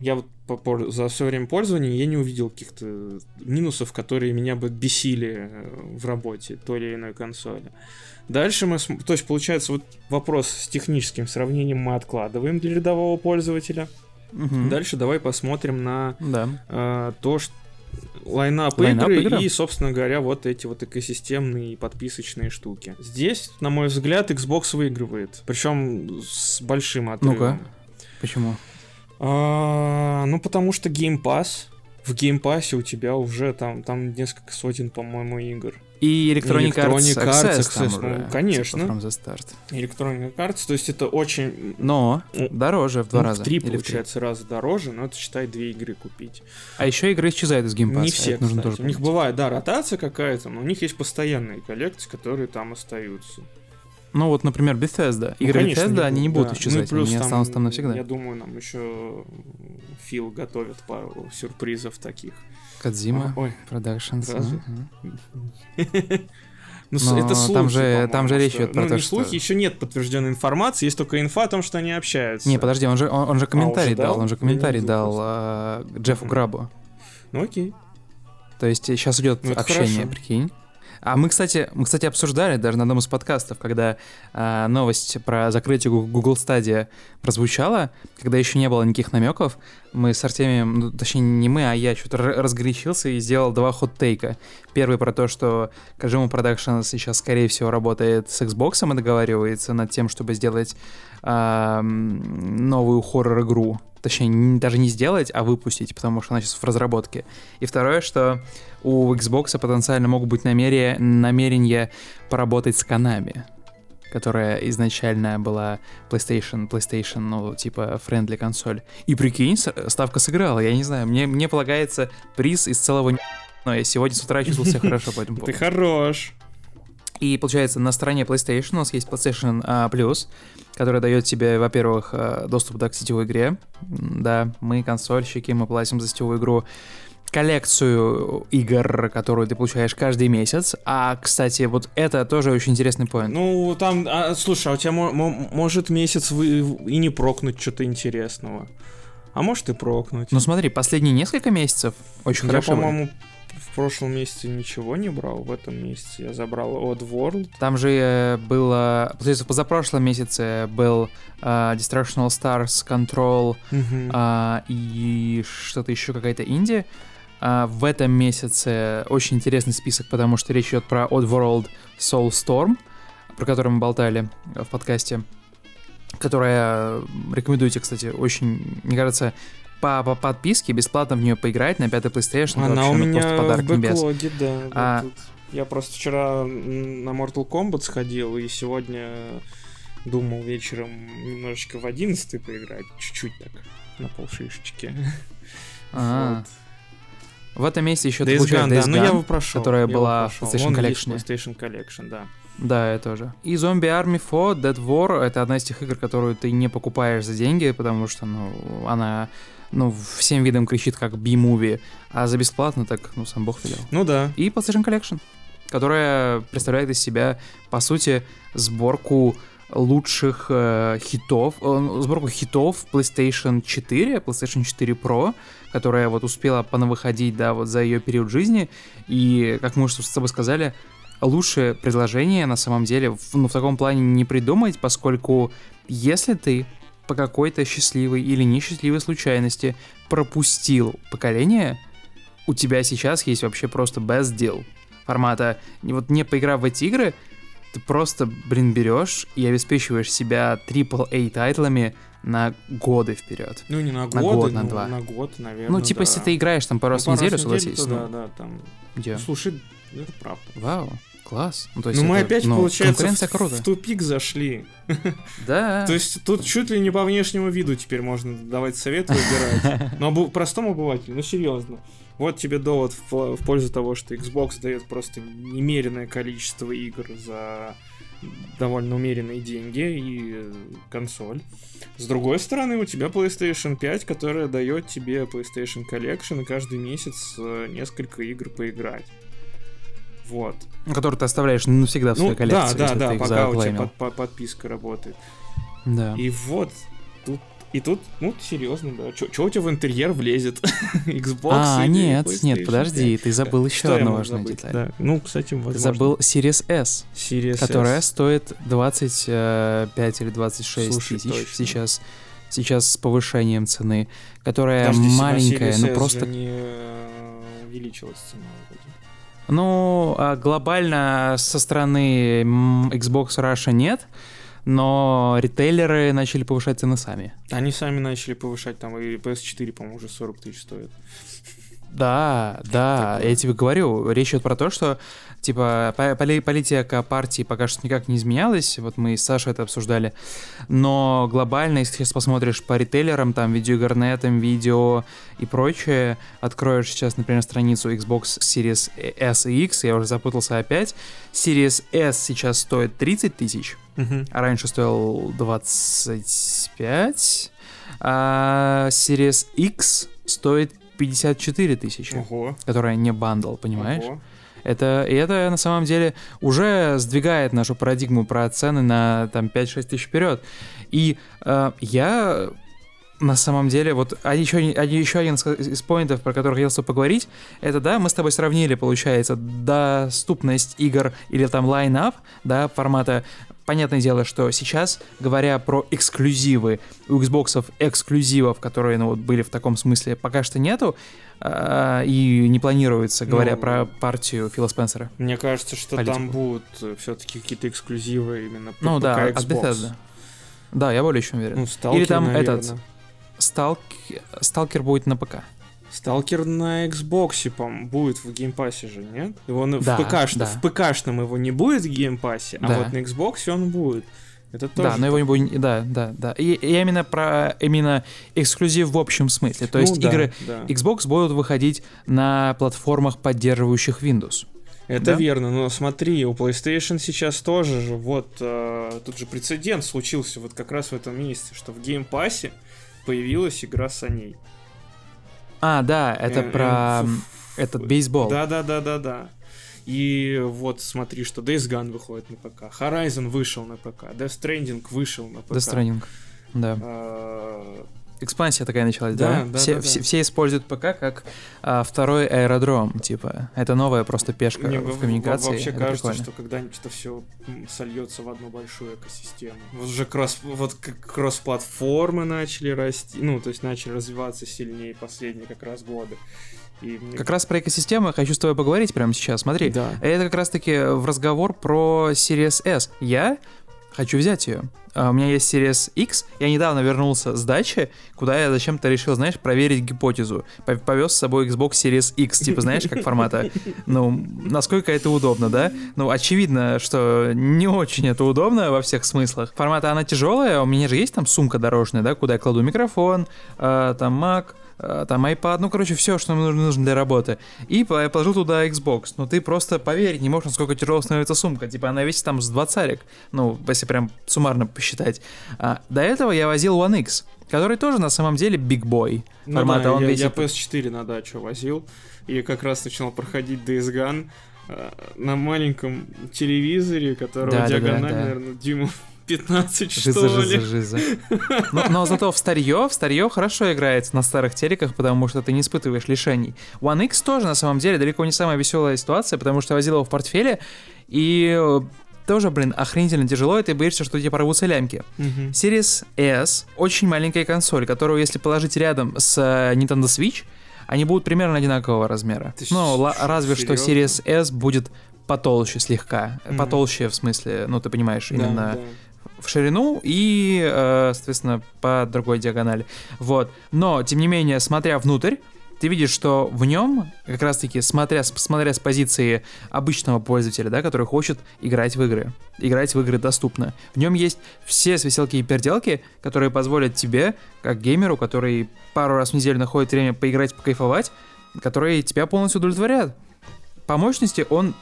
S2: я вот за все время пользования я не увидел каких-то минусов, которые меня бы бесили э, в работе той или иной консоли. Дальше мы, то есть получается вот вопрос с техническим сравнением мы откладываем для рядового пользователя. Угу. Дальше давай посмотрим на
S1: да.
S2: э, то, что лайнап, лайнап игры, игры и, собственно говоря, вот эти вот экосистемные подписочные штуки. Здесь, на мой взгляд, Xbox выигрывает. Причем с большим отрывом.
S1: Ну-ка. Почему?
S2: А, ну, потому что Game Pass. В Game Pass у тебя уже там, там несколько сотен, по-моему, игр.
S1: И Electronic, Electronic Arts, Arts Access,
S2: Access ну, уже, конечно.
S1: From the start.
S2: Electronic Arts, то есть это очень...
S1: Но ну, дороже в два ну, раза.
S2: В три, получается, в три. раза дороже, но это, считай, две игры купить.
S1: А еще игры исчезают из Game Pass а.
S2: Не все, нужно Тоже у них бывает, да, ротация какая-то, но у них есть постоянные коллекции, которые там остаются.
S1: Ну вот, например, Bethesda. Игры ну, конечно, Bethesda, не, они не будут да. исчезать, ну, плюс они там, останутся там навсегда.
S2: Я думаю, нам еще Фил готовит пару сюрпризов таких.
S1: Кадзима, Ой, Productions.
S2: Разве? Ну, Но это слухи,
S1: там же, там же речь идет про
S2: ну,
S1: то,
S2: не слухи,
S1: что...
S2: еще нет подтвержденной информации, есть только инфа о том, что они общаются.
S1: Не, подожди, он же, он, он же комментарий
S2: а,
S1: дал,
S2: дал,
S1: он же комментарий дал э, Джеффу Грабу.
S2: Ну окей.
S1: То есть сейчас идет
S2: ну,
S1: общение,
S2: хорошо.
S1: прикинь. А мы, кстати, мы, кстати, обсуждали даже на одном из подкастов, когда э, новость про закрытие Google Stadia прозвучала, когда еще не было никаких намеков, мы с Артемием, ну, точнее, не мы, а я что-то разгорячился и сделал два хот-тейка. Первый про то, что Kojima Productions сейчас, скорее всего, работает с Xbox и договаривается над тем, чтобы сделать э, новую хоррор-игру. Точнее, даже не сделать, а выпустить, потому что она сейчас в разработке. И второе, что у Xbox потенциально могут быть намерения, намерения поработать с Konami, которая изначально была PlayStation, PlayStation, ну, типа, friendly консоль. И прикинь, ставка сыграла, я не знаю, мне, мне полагается приз из целого но я сегодня с утра чувствовал себя хорошо по этому
S2: поводу. Ты хорош.
S1: И получается, на стороне PlayStation у нас есть PlayStation uh, Plus, который дает тебе, во-первых, uh, доступ да, к сетевой игре. Да, мы консольщики, мы платим за сетевую игру коллекцию игр, которую ты получаешь каждый месяц. А, кстати, вот это тоже очень интересный поинт.
S2: Ну, там, а, слушай, а у тебя может месяц вы, и не прокнуть что-то интересного. А может и прокнуть.
S1: Ну смотри, последние несколько месяцев очень
S2: я,
S1: хорошо.
S2: по-моему, в прошлом месяце ничего не брал, в этом месяце я забрал Odd World.
S1: Там же э, было, есть в позапрошлом месяце был uh, Destructional Stars, Control
S2: uh-huh.
S1: uh, и что-то еще какая-то инди. Uh, в этом месяце очень интересный список, потому что речь идет про Odd World Soulstorm, про который мы болтали в подкасте, которая рекомендуете, кстати, очень, мне кажется, по, по подписке бесплатно в нее поиграть на пятой PlayStation.
S2: Она
S1: вообще,
S2: у
S1: ну,
S2: меня
S1: просто подарок
S2: в
S1: небес.
S2: бэклоге, да.
S1: А...
S2: Вот я просто вчера на Mortal Kombat сходил, и сегодня думал вечером немножечко в 11 поиграть, чуть-чуть так, на полшишечки.
S1: А, вот. В этом месте еще
S2: Days Gone, да,
S1: Gone,
S2: я его прошел,
S1: которая
S2: я
S1: была
S2: в
S1: PlayStation
S2: Он
S1: Collection.
S2: PlayStation Collection, да.
S1: Да, я тоже. И Zombie Army 4 Dead War — это одна из тех игр, которую ты не покупаешь за деньги, потому что, ну, она ну, всем видом кричит как B-movie, а за бесплатно так, ну, сам бог велел.
S2: Ну да.
S1: И PlayStation Collection, которая представляет из себя, по сути, сборку лучших э, хитов, э, сборку хитов PlayStation 4, PlayStation 4 Pro, которая вот успела понавыходить, да, вот за ее период жизни, и, как мы уже с тобой сказали, лучшее предложение на самом деле в, ну, в таком плане не придумать, поскольку если ты по какой-то счастливой или несчастливой случайности пропустил поколение, у тебя сейчас есть вообще просто best deal формата. Вот не поиграв в эти игры, ты просто, блин, берешь и обеспечиваешь себя AAA тайтлами на годы вперед.
S2: Ну, не на,
S1: на
S2: годы,
S1: год, на
S2: ну,
S1: два.
S2: На год, наверное.
S1: Ну, типа,
S2: да.
S1: если ты играешь там пару
S2: ну,
S1: раз в неделю, согласись. ну,
S2: да, да, там. Ну, слушай, это правда.
S1: Вау, класс. Ну, то есть
S2: ну мы
S1: это,
S2: опять,
S1: ну,
S2: получается, в,
S1: круто.
S2: в тупик зашли.
S1: Да.
S2: То есть тут чуть ли не по внешнему виду теперь можно давать советы выбирать. Но простому обывателю, ну серьезно. Вот тебе довод в, в пользу того, что Xbox дает просто немеренное количество игр за довольно умеренные деньги и э, консоль. С другой стороны, у тебя PlayStation 5, которая дает тебе PlayStation Collection и каждый месяц э, несколько игр поиграть. Вот.
S1: Который ты оставляешь навсегда в своей
S2: ну,
S1: коллекции.
S2: Да, да, да,
S1: ты
S2: пока у тебя под, под- подписка работает.
S1: Да.
S2: И вот тут и тут, ну, серьезно, да. Что у тебя в интерьер влезет? Xbox
S1: А, нет, нет, подожди,
S2: 5?
S1: ты забыл еще
S2: Что
S1: одну важную
S2: забыть?
S1: деталь.
S2: Да. Ну, кстати,
S1: Ты
S2: возможно.
S1: забыл Series S,
S2: Series
S1: которая
S2: S.
S1: стоит 25 или 26
S2: Слушай,
S1: тысяч
S2: точно.
S1: сейчас. Сейчас с повышением цены, которая
S2: Подожди,
S1: маленькая,
S2: Series
S1: ну просто
S2: не э, увеличилась цена вроде.
S1: Ну, а глобально со стороны Xbox Russia нет, но ритейлеры начали повышать цены сами.
S2: Они сами начали повышать, там и PS4, по-моему, уже 40 тысяч стоит.
S1: Да, да,
S2: Такое.
S1: я тебе говорю, речь идет про то, что типа по- поли- политика партии пока что никак не изменялась, вот мы с Сашей это обсуждали, но глобально, если сейчас посмотришь по ритейлерам, там, видеоигрнетам, видео и прочее, откроешь сейчас, например, страницу Xbox Series S и X, я уже запутался опять, Series S сейчас стоит 30 тысяч, а раньше стоил 25, а Series X стоит 54 тысячи
S2: Ого.
S1: которая не бандл, понимаешь?
S2: Ого.
S1: Это, и это на самом деле уже сдвигает нашу парадигму про цены на там 5-6 тысяч вперед. И э, я на самом деле, вот а еще, еще один из поинтов, про который я хотел поговорить, это, да, мы с тобой сравнили, получается, доступность игр или там лайнап, да, формата Понятное дело, что сейчас, говоря про эксклюзивы, у Xbox эксклюзивов, которые ну, вот, были в таком смысле, пока что нету, э, и не планируется, говоря ну, про партию Фила Спенсера.
S2: Мне кажется, что политику. там будут э, все-таки какие-то эксклюзивы именно
S1: ну, да, Xbox. от Bethesda. Да, я более чем уверен. Ну, Или там наверное. этот Сталк... Сталкер будет на ПК.
S2: Сталкер на Xbox, по будет в Game Pass е же, нет? Его да, в ПК да. в ПКшном его не будет в геймпассе, а да. вот на Xbox он будет. Это тоже.
S1: Да, но его не будет. Да, да, да. И, и именно про именно эксклюзив в общем смысле. То ну, есть да, игры да. Xbox будут выходить на платформах, поддерживающих Windows.
S2: Это да? верно, но смотри, у PlayStation сейчас тоже же, вот, э, тут же прецедент случился вот как раз в этом месте, что в Game Pass е появилась игра с ней.
S1: А, да, это э, про э, этот бейсбол.
S2: Да, да, да, да, да. И вот смотри, что Days Gone выходит на ПК, Horizon вышел на ПК, Death Stranding вышел на ПК.
S1: Death Stranding, да. Экспансия такая началась, да? Да, да, все, да, все, да. все используют ПК как а, второй аэродром, типа. Это новая просто пешка Не, в коммуникации.
S2: Вообще это кажется, прикольно. что когда-нибудь это все сольется в одну большую экосистему. Вот уже кросс, вот кросс-платформы начали расти, ну, то есть начали развиваться сильнее последние как раз годы.
S1: И мне... Как раз про экосистемы хочу с тобой поговорить прямо сейчас. Смотри, да. это как раз-таки в разговор про Series S. Я хочу взять ее. Uh, у меня есть Series X, я недавно вернулся с дачи, куда я зачем-то решил, знаешь, проверить гипотезу. Повез с собой Xbox Series X, типа, знаешь, как формата. Ну, насколько это удобно, да? Ну, очевидно, что не очень это удобно во всех смыслах. Формата она тяжелая, у меня же есть там сумка дорожная, да, куда я кладу микрофон, э, там Mac, там iPad, ну, короче, все, что мне нужно для работы. И я положил туда Xbox. Но ты просто поверить не можешь, насколько тяжело становится сумка. Типа она весит там с 20 ну, если прям суммарно посчитать. А, до этого я возил One X, который тоже на самом деле big boy.
S2: Ну формата. да, Он я, весит... я PS4 на дачу возил, и как раз начал проходить Days Gone э, на маленьком телевизоре, которого да, диагональ, да, да, да. наверное, Диму 15, что жиза, ли?
S1: Жиза, жиза. Но, но зато в старье, в старье хорошо играется на старых телеках, потому что ты не испытываешь лишений. One X тоже, на самом деле, далеко не самая веселая ситуация, потому что я возил его в портфеле, и э, тоже, блин, охренительно тяжело, и ты боишься, что тебе порвутся лямки. Uh-huh. Series S очень маленькая консоль, которую, если положить рядом с э, Nintendo Switch, они будут примерно одинакового размера. Ты ну, ш- разве серьезно? что Series S будет потолще слегка. Mm-hmm. Потолще в смысле, ну ты понимаешь, да, именно да в ширину и, э, соответственно, по другой диагонали. Вот. Но, тем не менее, смотря внутрь, ты видишь, что в нем, как раз-таки, смотря, смотря с позиции обычного пользователя, да, который хочет играть в игры, играть в игры доступно, в нем есть все свиселки и переделки, которые позволят тебе, как геймеру, который пару раз в неделю находит время поиграть, покайфовать, которые тебя полностью удовлетворяют. По мощности он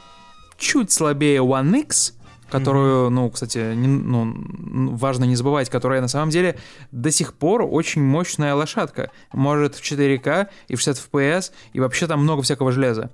S1: чуть слабее One X, которую, mm-hmm. ну, кстати, не, ну, важно не забывать, которая на самом деле до сих пор очень мощная лошадка. Может в 4К и в 60 FPS, и вообще там много всякого железа.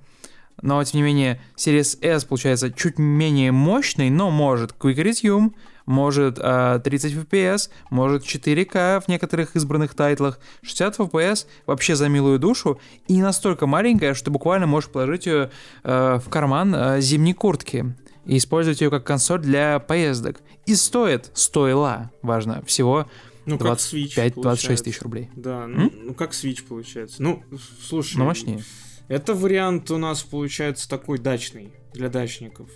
S1: Но, тем не менее, Series S получается чуть менее мощный, но может Quick Resume, может э, 30 FPS, может 4К в некоторых избранных тайтлах, 60 FPS вообще за милую душу, и настолько маленькая, что буквально можешь положить ее э, в карман э, зимней куртки и использовать ее как консоль для поездок. И стоит, стоила, важно, всего ну, 25-26 тысяч рублей.
S2: Да, ну, ну как Switch получается. Ну, слушай.
S1: Ну, мощнее.
S2: Это вариант у нас получается такой дачный для дачников.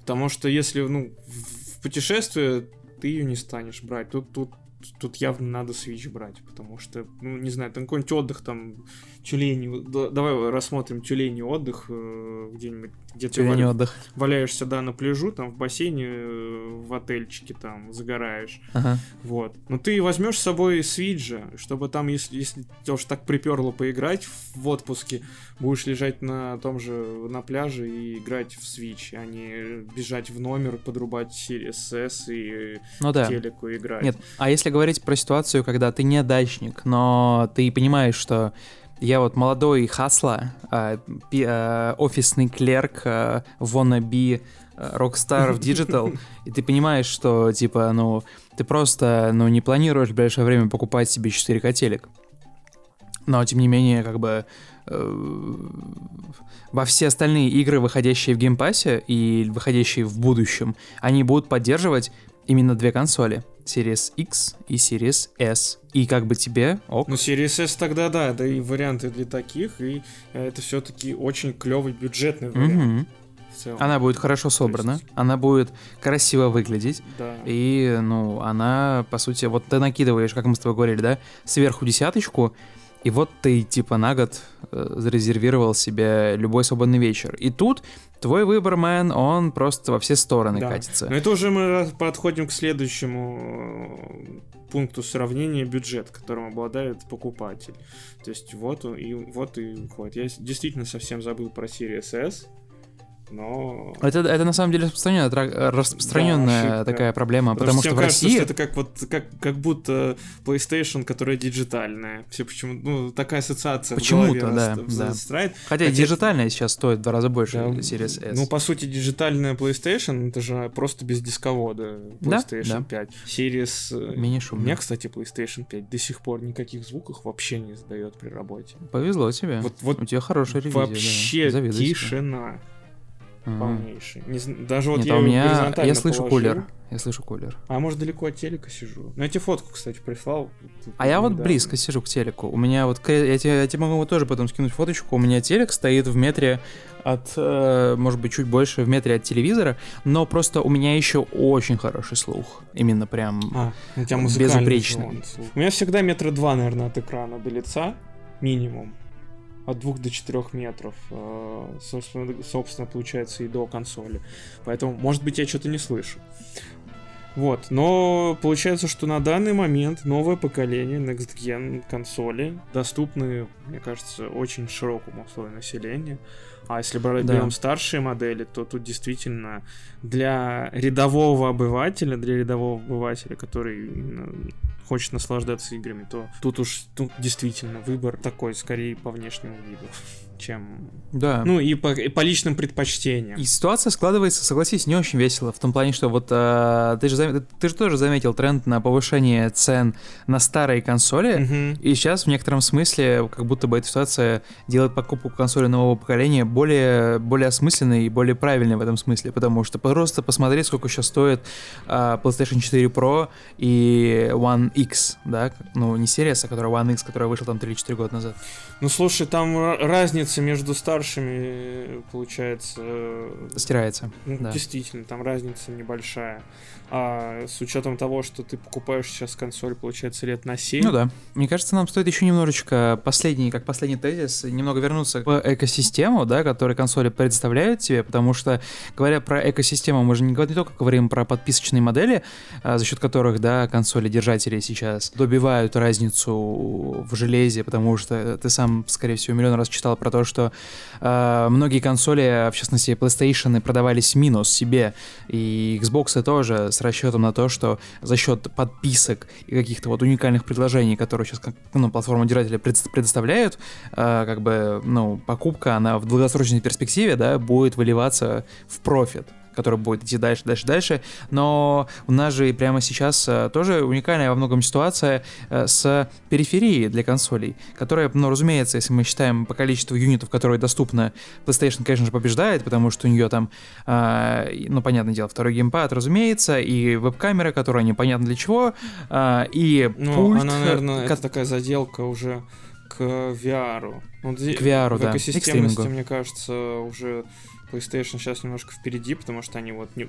S2: Потому что если, ну, в путешествие ты ее не станешь брать. Тут, тут, тут явно надо Switch брать, потому что, ну, не знаю, там какой-нибудь отдых там тюлени, давай рассмотрим тюлени отдых э, где-нибудь, где ты валя... отдых. валяешься, да, на пляжу, там в бассейне, э, в отельчике там загораешь, ага. вот. Но ты возьмешь с собой свиджа, чтобы там, если, если тебя уж так приперло поиграть в отпуске, будешь лежать на том же, на пляже и играть в Switch, а не бежать в номер, подрубать S и ну, да. телеку играть.
S1: Нет, а если говорить про ситуацию, когда ты не дачник, но ты понимаешь, что я вот молодой хасла, э, э, офисный клерк, э, wannabe Rockstar в Digital, и ты понимаешь, что, типа, ну, ты просто, ну, не планируешь в ближайшее время покупать себе 4К телек. Но, тем не менее, как бы э, во все остальные игры, выходящие в Game Pass е и выходящие в будущем, они будут поддерживать именно две консоли. Series X и Series S. И как бы тебе ок.
S2: Ну, Series S тогда да, да и варианты для таких, и это все-таки очень клевый бюджетный вариант.
S1: Угу. Она будет хорошо собрана, есть... она будет красиво выглядеть.
S2: Да.
S1: И, ну, она, по сути, вот ты накидываешь, как мы с тобой говорили, да, сверху десяточку, и вот ты, типа, на год э, зарезервировал себе любой свободный вечер. И тут твой выбор, мэн, он просто во все стороны да. катится.
S2: Но это уже мы подходим к следующему э, пункту сравнения бюджет, которым обладает покупатель. То есть вот и вот и выходит. Я действительно совсем забыл про Series S но...
S1: Это, это на самом деле распространенная, распространенная да, такая проблема, потому, потому что, что в кажется, России...
S2: что это как, вот, как, как будто PlayStation, которая диджитальная. Все почему ну, такая ассоциация
S1: Почему-то, да, да. Хотя, Хотя диджитальная сейчас стоит в два раза больше да, Series S.
S2: Ну, по сути, диджитальная PlayStation, это же просто без дисковода PlayStation да, да. 5. Series... Э, Мини У меня, кстати, PlayStation 5 до сих пор никаких звуков вообще не издает при работе.
S1: Повезло тебе. Вот, вот У тебя хорошая ревизия.
S2: Вообще да. тишина полнейший. Не, даже вот
S1: Нет,
S2: я
S1: а у меня я слышу положил. кулер. Я слышу кулер.
S2: А может далеко от телека сижу. Ну я тебе фотку, кстати, прислал.
S1: А я вот близко сижу к телеку. У меня вот я тебе, я тебе могу тоже потом скинуть фоточку. У меня телек стоит в метре от, э, может быть, чуть больше в метре от телевизора, но просто у меня еще очень хороший слух. Именно прям а, у тебя безупречный.
S2: У меня всегда метра два, наверное, от экрана до лица минимум от 2 до 4 метров, э, собственно, собственно, получается, и до консоли. Поэтому, может быть, я что-то не слышу. Вот, но получается, что на данный момент новое поколение Next Gen консоли доступны, мне кажется, очень широкому слою населения. А если брать, да. берем старшие модели, то тут действительно для рядового обывателя, для рядового обывателя, который хочет наслаждаться играми, то тут уж тут действительно выбор такой, скорее по внешнему виду чем...
S1: Да.
S2: Ну и по, и по личным предпочтениям.
S1: И ситуация складывается, согласись, не очень весело, в том плане, что вот э, ты, же, ты же тоже заметил тренд на повышение цен на старые консоли, угу. и сейчас в некотором смысле как будто бы эта ситуация делает покупку консоли нового поколения более, более осмысленной и более правильной в этом смысле, потому что просто посмотреть, сколько сейчас стоит э, PlayStation 4 Pro и One X, да, ну не Series, а которая One X, которая вышла там 3-4 года назад.
S2: Ну слушай, там разница разница между старшими, получается...
S1: Стирается.
S2: Ну,
S1: да.
S2: Действительно, там разница небольшая. А с учетом того, что ты покупаешь сейчас консоль, получается, лет на 7.
S1: Ну да. Мне кажется, нам стоит еще немножечко последний, как последний тезис, немного вернуться к экосистему, да, которую консоли представляют тебе, потому что, говоря про экосистему, мы же не, не только говорим про подписочные модели, а, за счет которых, да, консоли-держатели сейчас добивают разницу в железе, потому что ты сам, скорее всего, миллион раз читал про то, что э, многие консоли, в частности PlayStation, продавались минус себе, и Xbox тоже с расчетом на то, что за счет подписок и каких-то вот уникальных предложений, которые сейчас как, ну, платформа держателя предоставляют, э, как бы, ну, покупка, она в долгосрочной перспективе, да, будет выливаться в профит который будет идти дальше, дальше, дальше. Но у нас же прямо сейчас э, тоже уникальная во многом ситуация э, с периферией для консолей, которая, ну, разумеется, если мы считаем по количеству юнитов, которые доступны, PlayStation, конечно же, побеждает, потому что у нее там, э, ну, понятное дело, второй геймпад, разумеется, и веб-камера, которая непонятно для чего, и
S2: ну, пульт. Она, наверное, это такая заделка уже к VR.
S1: Вот к VR,
S2: в
S1: да.
S2: экосистемности, мне кажется, уже PlayStation сейчас немножко впереди, потому что они вот не,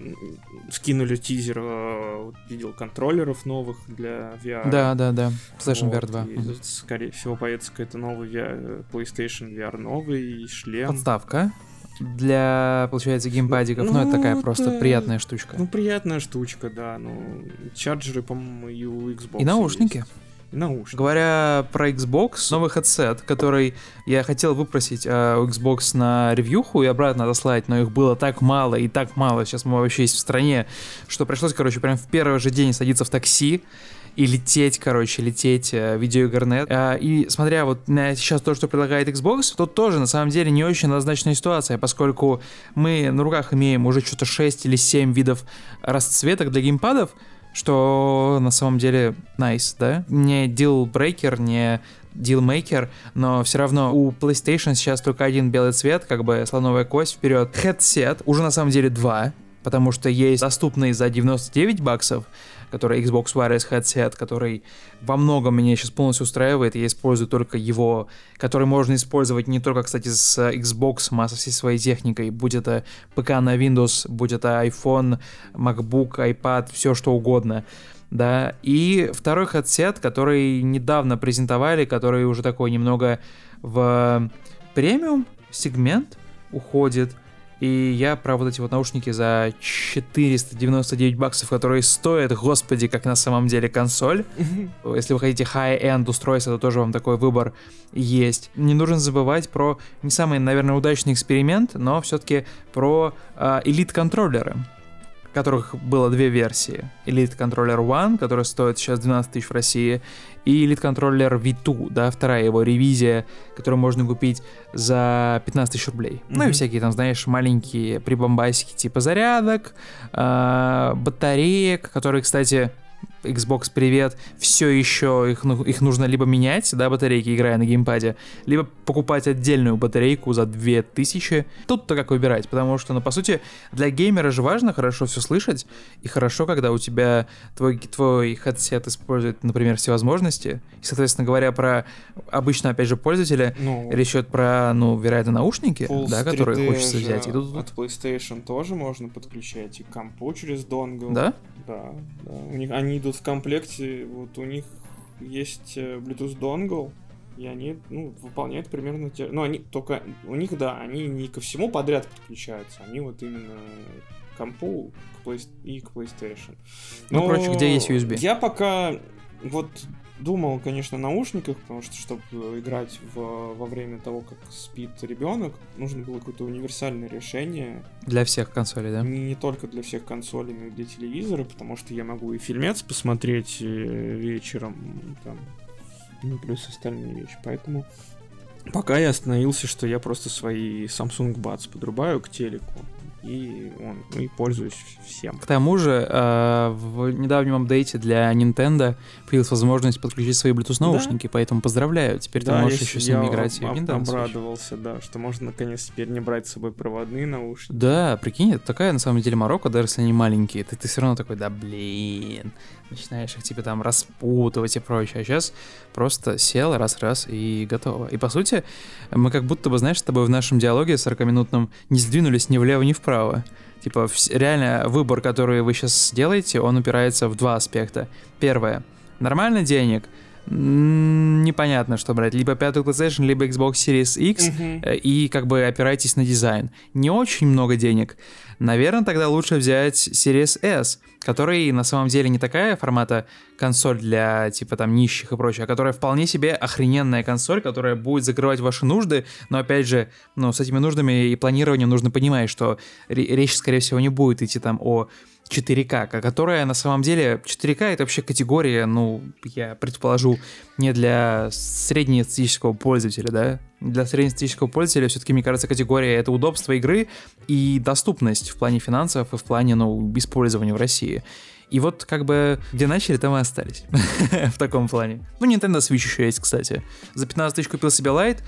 S2: скинули тизер, э, видел контроллеров новых для VR.
S1: Да, да, да. PlayStation вот, VR 2.
S2: И, угу. Скорее всего, появится какой-то новый VR, PlayStation VR новый, шлем.
S1: Подставка для, получается, геймпадиков. Ну, ну это такая просто приятная штучка.
S2: Ну, приятная штучка, да. Ну, чарджеры, по-моему, и у Xbox.
S1: И наушники. Есть
S2: наушники.
S1: Говоря про Xbox, новый headset, который я хотел выпросить э, у Xbox на ревьюху и обратно отослать, но их было так мало и так мало, сейчас мы вообще есть в стране, что пришлось, короче, прям в первый же день садиться в такси и лететь, короче, лететь э, видеоигрнет. Э, и смотря вот на сейчас то, что предлагает Xbox, то тоже на самом деле не очень однозначная ситуация, поскольку мы на руках имеем уже что-то 6 или 7 видов расцветок для геймпадов, что на самом деле nice, да? Не deal-breaker, не dealmaker, но все равно у PlayStation сейчас только один белый цвет, как бы слоновая кость вперед. Headset уже на самом деле два, потому что есть доступный за 99 баксов, который Xbox Wireless Headset, который во многом меня сейчас полностью устраивает, я использую только его, который можно использовать не только, кстати, с Xbox, а со всей своей техникой, будь это ПК на Windows, будь это iPhone, MacBook, iPad, все что угодно да, и второй headset, который недавно презентовали, который уже такой немного в премиум сегмент уходит, и я про вот эти вот наушники за 499 баксов, которые стоят, господи, как на самом деле консоль. Если вы хотите high-end устройство, то тоже вам такой выбор есть. Не нужно забывать про не самый, наверное, удачный эксперимент, но все-таки про э, элит-контроллеры которых было две версии. Elite Controller One, который стоит сейчас 12 тысяч в России, и Elite Controller V2, да, вторая его ревизия, которую можно купить за 15 тысяч рублей. Mm-hmm. Ну и всякие там, знаешь, маленькие прибамбасики типа зарядок, э, батареек, которые, кстати, Xbox привет, все еще их, ну, их нужно либо менять, да, батарейки, играя на геймпаде, либо покупать отдельную батарейку за 2000. Тут-то как выбирать, потому что, ну, по сути, для геймера же важно хорошо все слышать, и хорошо, когда у тебя твой, твой headset использует, например, все возможности. И, соответственно говоря, про обычно, опять же, пользователя, ну, речь идет про, ну, вероятно, наушники, да, которые хочется взять.
S2: И тут... От PlayStation тоже можно подключать, и компу через донгл.
S1: Да?
S2: Да, да. У них, они идут в комплекте, вот у них есть э, Bluetooth донгл, и они, ну, выполняют примерно те... Ну, они только... У них, да, они не ко всему подряд подключаются, они вот именно к компу к Play... и к PlayStation.
S1: Но ну, короче, где есть USB?
S2: Я пока вот думал, конечно, о наушниках, потому что, чтобы играть в, во время того, как спит ребенок, нужно было какое-то универсальное решение.
S1: Для всех консолей, да?
S2: Не, не только для всех консолей, но и для телевизора, потому что я могу и фильмец посмотреть э, вечером, там, ну, плюс остальные вещи. Поэтому пока я остановился, что я просто свои Samsung Buds подрубаю к телеку и, он, ну, и пользуюсь всем.
S1: К тому же, э, в недавнем апдейте для Nintendo появилась возможность подключить свои Bluetooth наушники, да? поэтому поздравляю, теперь да, ты можешь еще с ними играть
S2: я в Nintendo. обрадовался, да, что можно наконец теперь не брать с собой проводные наушники.
S1: Да, прикинь, это такая на самом деле морока, даже если они маленькие, ты, ты все равно такой, да блин, начинаешь их типа там распутывать и прочее. А сейчас просто сел раз-раз и готово. И по сути, мы как будто бы, знаешь, с тобой в нашем диалоге 40-минутном не сдвинулись ни влево, ни вправо. Типа, реально, выбор, который вы сейчас делаете, он упирается в два аспекта. Первое. Нормально денег — непонятно, что брать. Либо пятую PlayStation, либо Xbox Series X, uh-huh. и как бы опирайтесь на дизайн. Не очень много денег. Наверное, тогда лучше взять Series S, который на самом деле не такая формата консоль для типа там нищих и прочее, а которая вполне себе охрененная консоль, которая будет закрывать ваши нужды, но опять же, ну, с этими нуждами и планированием нужно понимать, что речь, скорее всего, не будет идти там о 4К, которая на самом деле 4К это вообще категория, ну, я предположу, не для среднестатистического пользователя, да? Для среднестатистического пользователя все-таки, мне кажется, категория это удобство игры и доступность в плане финансов и в плане, ну, использования в России. И вот как бы где начали, там и остались. в таком плане. Ну, Nintendo Switch еще есть, кстати. За 15 тысяч купил себе Lite,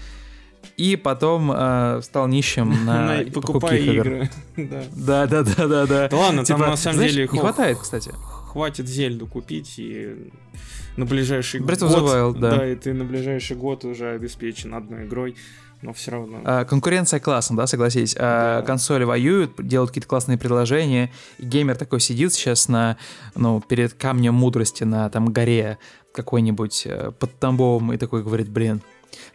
S1: и потом э, стал нищим на
S2: покупая игры.
S1: Да, да, да, да, да.
S2: Да ладно, там типа, на самом деле
S1: не хватает, кстати.
S2: Хватит Зельду купить и на ближайший
S1: год. Wild, да.
S2: да, и ты на ближайший год уже обеспечен одной игрой но все равно.
S1: А, конкуренция классно, да, согласись. А, да. консоли воюют, делают какие-то классные предложения, и геймер такой сидит сейчас на, ну, перед камнем мудрости на там горе какой-нибудь э, под Тамбовом и такой говорит, блин,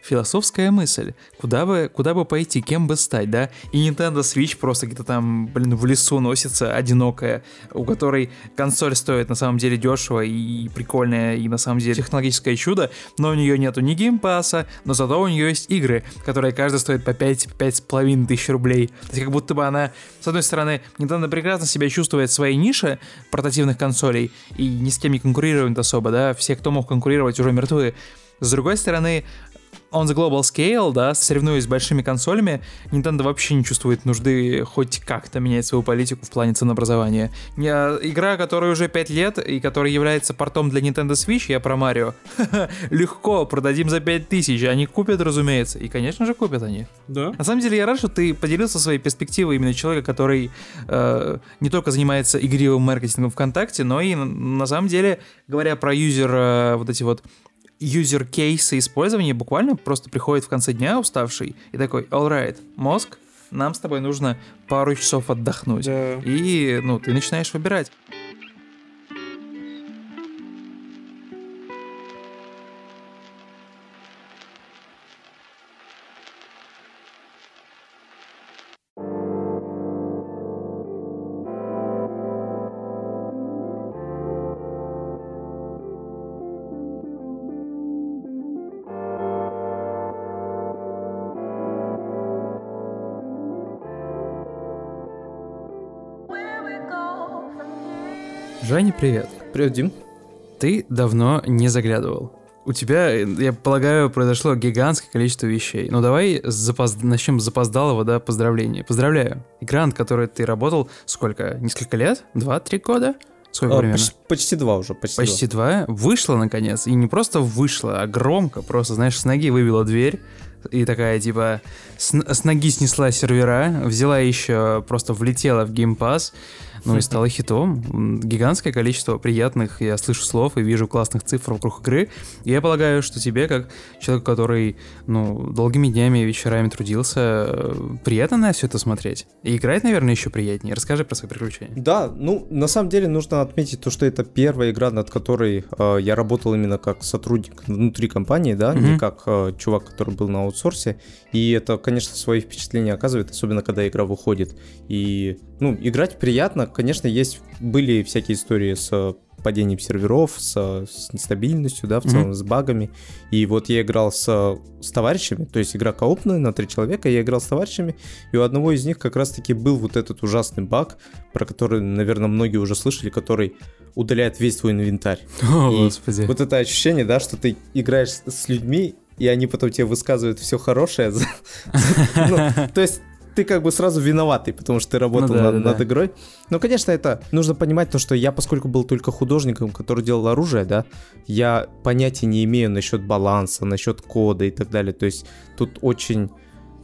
S1: Философская мысль. Куда бы, куда бы пойти, кем бы стать, да? И Nintendo Switch просто где-то там, блин, в лесу носится, одинокая, у которой консоль стоит на самом деле дешево и прикольная, и на самом деле технологическое чудо, но у нее нету ни Game Pass а, но зато у нее есть игры, которые каждая стоит по 5 5,5 тысяч рублей. То есть как будто бы она, с одной стороны, Nintendo прекрасно себя чувствует в своей нише портативных консолей и ни с кем не конкурирует особо, да, все, кто мог конкурировать, уже мертвы. С другой стороны, on the global scale, да, соревнуясь с большими консолями, Nintendo вообще не чувствует нужды хоть как-то менять свою политику в плане ценообразования. А, игра, которая уже 5 лет и которая является портом для Nintendo Switch, я про Марио, легко, продадим за 5000, они купят, разумеется, и, конечно же, купят они.
S2: Да.
S1: На самом деле, я рад, что ты поделился своей перспективой именно человека, который э, не только занимается игривым маркетингом ВКонтакте, но и, на самом деле, говоря про юзер, э, вот эти вот юзер кейсы использования буквально просто приходит в конце дня уставший и такой, alright, мозг, нам с тобой нужно пару часов отдохнуть.
S2: Да.
S1: И, ну, ты начинаешь выбирать. Привет.
S3: Привет, Дим.
S1: Ты давно не заглядывал. У тебя, я полагаю, произошло гигантское количество вещей. Ну давай запоз... начнем с запоздалого, да, поздравления. Поздравляю. Игра, над которой ты работал сколько? Несколько лет? Два-три года? Сколько
S3: а,
S1: примерно?
S3: Почти, почти два уже, почти,
S1: почти два. два. Вышла, наконец. И не просто вышла, а громко. Просто, знаешь, с ноги выбила дверь. И такая, типа, с, с ноги снесла сервера, взяла еще, просто влетела в геймпас ну и стало хитом. Гигантское количество приятных, я слышу слов и вижу классных цифр вокруг игры. И я полагаю, что тебе, как человек, который, ну, долгими днями и вечерами трудился, приятно на все это смотреть. И играть, наверное, еще приятнее. Расскажи про свои приключения.
S3: Да, ну, на самом деле нужно отметить то, что это первая игра, над которой э, я работал именно как сотрудник внутри компании, да, mm-hmm. не как э, чувак, который был на аутсорсе. И это, конечно, свои впечатления оказывает, особенно когда игра выходит. И, ну, играть приятно, конечно, есть, были всякие истории с падением серверов, с, с нестабильностью, да, в целом mm-hmm. с багами. И вот я играл с, с товарищами, то есть игра коопная на три человека, я играл с товарищами, и у одного из них как раз-таки был вот этот ужасный баг, про который, наверное, многие уже слышали, который удаляет весь твой инвентарь.
S1: О, и господи.
S3: Вот это ощущение, да, что ты играешь с людьми, и они потом тебе высказывают все хорошее. Ну, то есть ты как бы сразу виноватый, потому что ты работал ну, да, над, да, над да. игрой. Но, конечно, это нужно понимать то, что я, поскольку был только художником, который делал оружие, да, я понятия не имею насчет баланса, насчет кода и так далее. То есть тут очень,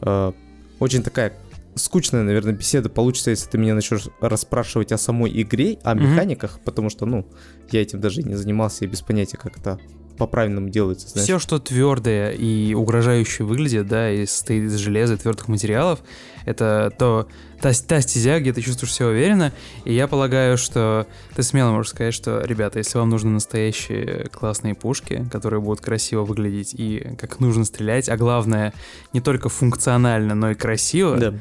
S3: э, очень такая скучная, наверное, беседа получится, если ты меня начнешь расспрашивать о самой игре, о механиках, mm-hmm. потому что, ну, я этим даже не занимался и без понятия, как это по-правильному делается.
S1: Знаешь. Все, что твердое и угрожающе выглядит, да, и состоит из железа твердых материалов, это то, та, та стезя, где ты чувствуешь себя уверенно, и я полагаю, что ты смело можешь сказать, что, ребята, если вам нужны настоящие классные пушки, которые будут красиво выглядеть и как нужно стрелять, а главное, не только функционально, но и красиво, да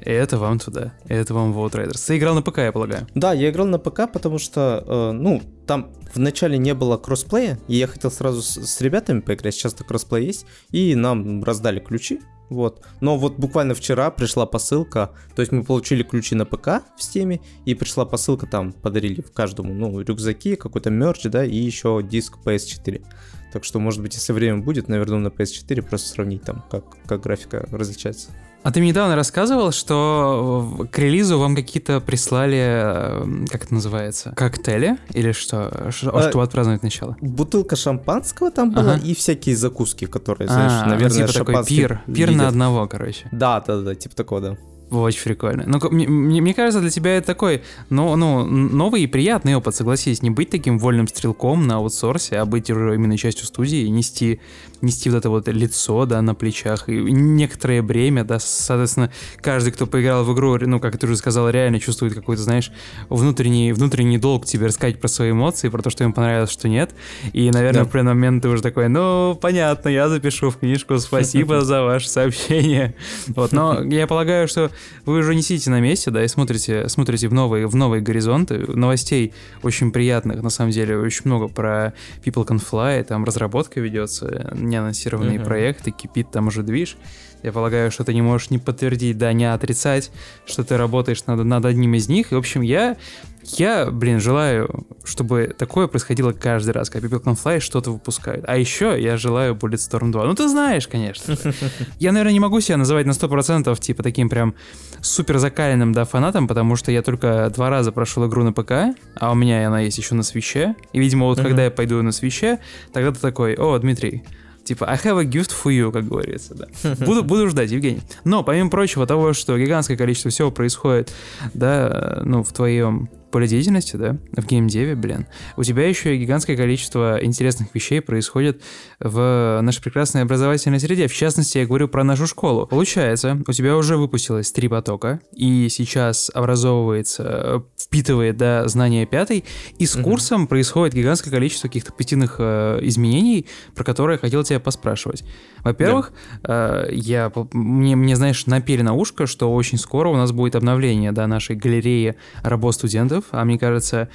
S1: это вам туда. Это вам в Outriders. Ты играл на ПК, я полагаю?
S3: Да, я играл на ПК, потому что, э, ну, там вначале не было кроссплея, и я хотел сразу с, с ребятами поиграть, сейчас-то кроссплей есть, и нам раздали ключи, вот. Но вот буквально вчера пришла посылка, то есть мы получили ключи на ПК в Steam е, и пришла посылка, там подарили каждому, ну, рюкзаки, какой-то мерч, да, и еще диск PS4. Так что, может быть, если время будет, наверное, на PS4 просто сравнить там, как, как графика различается.
S1: А ты мне недавно рассказывал, что к релизу вам какие-то прислали, как это называется, коктейли или что? Что, а, чтобы отпраздновать начало?
S3: Бутылка шампанского там была ага. и всякие закуски, которые, знаешь,
S1: а, наверное, типа такой пир, пир на одного, короче.
S3: Да, да, да, типа такого, да.
S1: Очень прикольно. Ну, мне, мне кажется, для тебя это такой, ну, ну, новый и приятный опыт, согласись, не быть таким вольным стрелком на аутсорсе, а быть уже именно частью студии и нести, нести вот это вот лицо, да, на плечах, и некоторое бремя, да, соответственно, каждый, кто поиграл в игру, ну, как ты уже сказал, реально чувствует какой-то, знаешь, внутренний, внутренний долг тебе рассказать про свои эмоции, про то, что им понравилось, что нет, и, наверное, да. в определенный момент ты уже такой, ну, понятно, я запишу в книжку, спасибо за ваше сообщение, вот, но я полагаю, что вы уже не сидите на месте, да, и смотрите, смотрите в новые, в новые горизонты. Новостей очень приятных, на самом деле, очень много про People Can Fly, там разработка ведется, неанонсированные uh-huh. проекты, кипит там уже движ. Я полагаю, что ты не можешь не подтвердить, да, не отрицать, что ты работаешь над, над одним из них. И, в общем, я, я, блин, желаю, чтобы такое происходило каждый раз, когда People Can Fly что-то выпускают. А еще я желаю Bulletstorm 2. Ну, ты знаешь, конечно. Я, наверное, не могу себя называть на 100% типа таким прям супер закаленным, да, фанатом, потому что я только два раза прошел игру на ПК, а у меня она есть еще на свече. И, видимо, вот когда я пойду на свече, тогда ты такой, о, Дмитрий, Типа, I have a gift for you, как говорится, да. Буду, буду ждать, Евгений. Но, помимо прочего, того, что гигантское количество всего происходит, да, ну, в твоем поле деятельности, да, в геймдеве, блин, у тебя еще гигантское количество интересных вещей происходит в нашей прекрасной образовательной среде. В частности, я говорю про нашу школу. Получается, у тебя уже выпустилось три потока, и сейчас образовывается, впитывает, да, знания пятой, и с курсом происходит гигантское количество каких-то позитивных э, изменений, про которые я хотел тебя поспрашивать. Во-первых, да. э, я, мне, мне, знаешь, напели на ушко, что очень скоро у нас будет обновление, да, нашей галереи работ студентов, студентов, а мне кажется,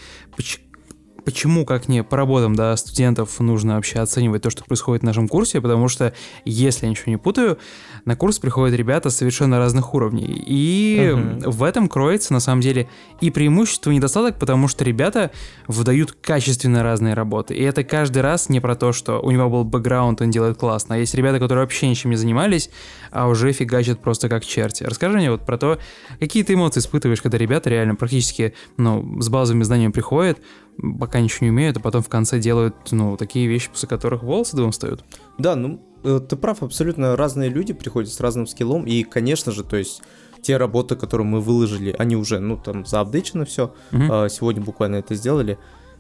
S1: почему, как не по работам да, студентов, нужно вообще оценивать то, что происходит в нашем курсе, потому что, если я ничего не путаю, на курс приходят ребята совершенно разных уровней. И угу. в этом кроется, на самом деле, и преимущество, и недостаток, потому что ребята выдают качественно разные работы. И это каждый раз не про то, что у него был бэкграунд, он делает классно, а есть ребята, которые вообще ничем не занимались, а уже фигачат просто как черти. Расскажи мне вот про то, какие ты эмоции испытываешь, когда ребята реально практически ну, с базовыми знаниями приходят, пока ничего не умеют, а потом в конце делают, ну, такие вещи, после которых волосы дымом встают.
S3: Да, ну, э, ты прав, абсолютно разные люди приходят с разным скиллом, и, конечно же, то есть те работы, которые мы выложили, они уже, ну, там, заапдейчено все, mm-hmm. сегодня буквально это сделали,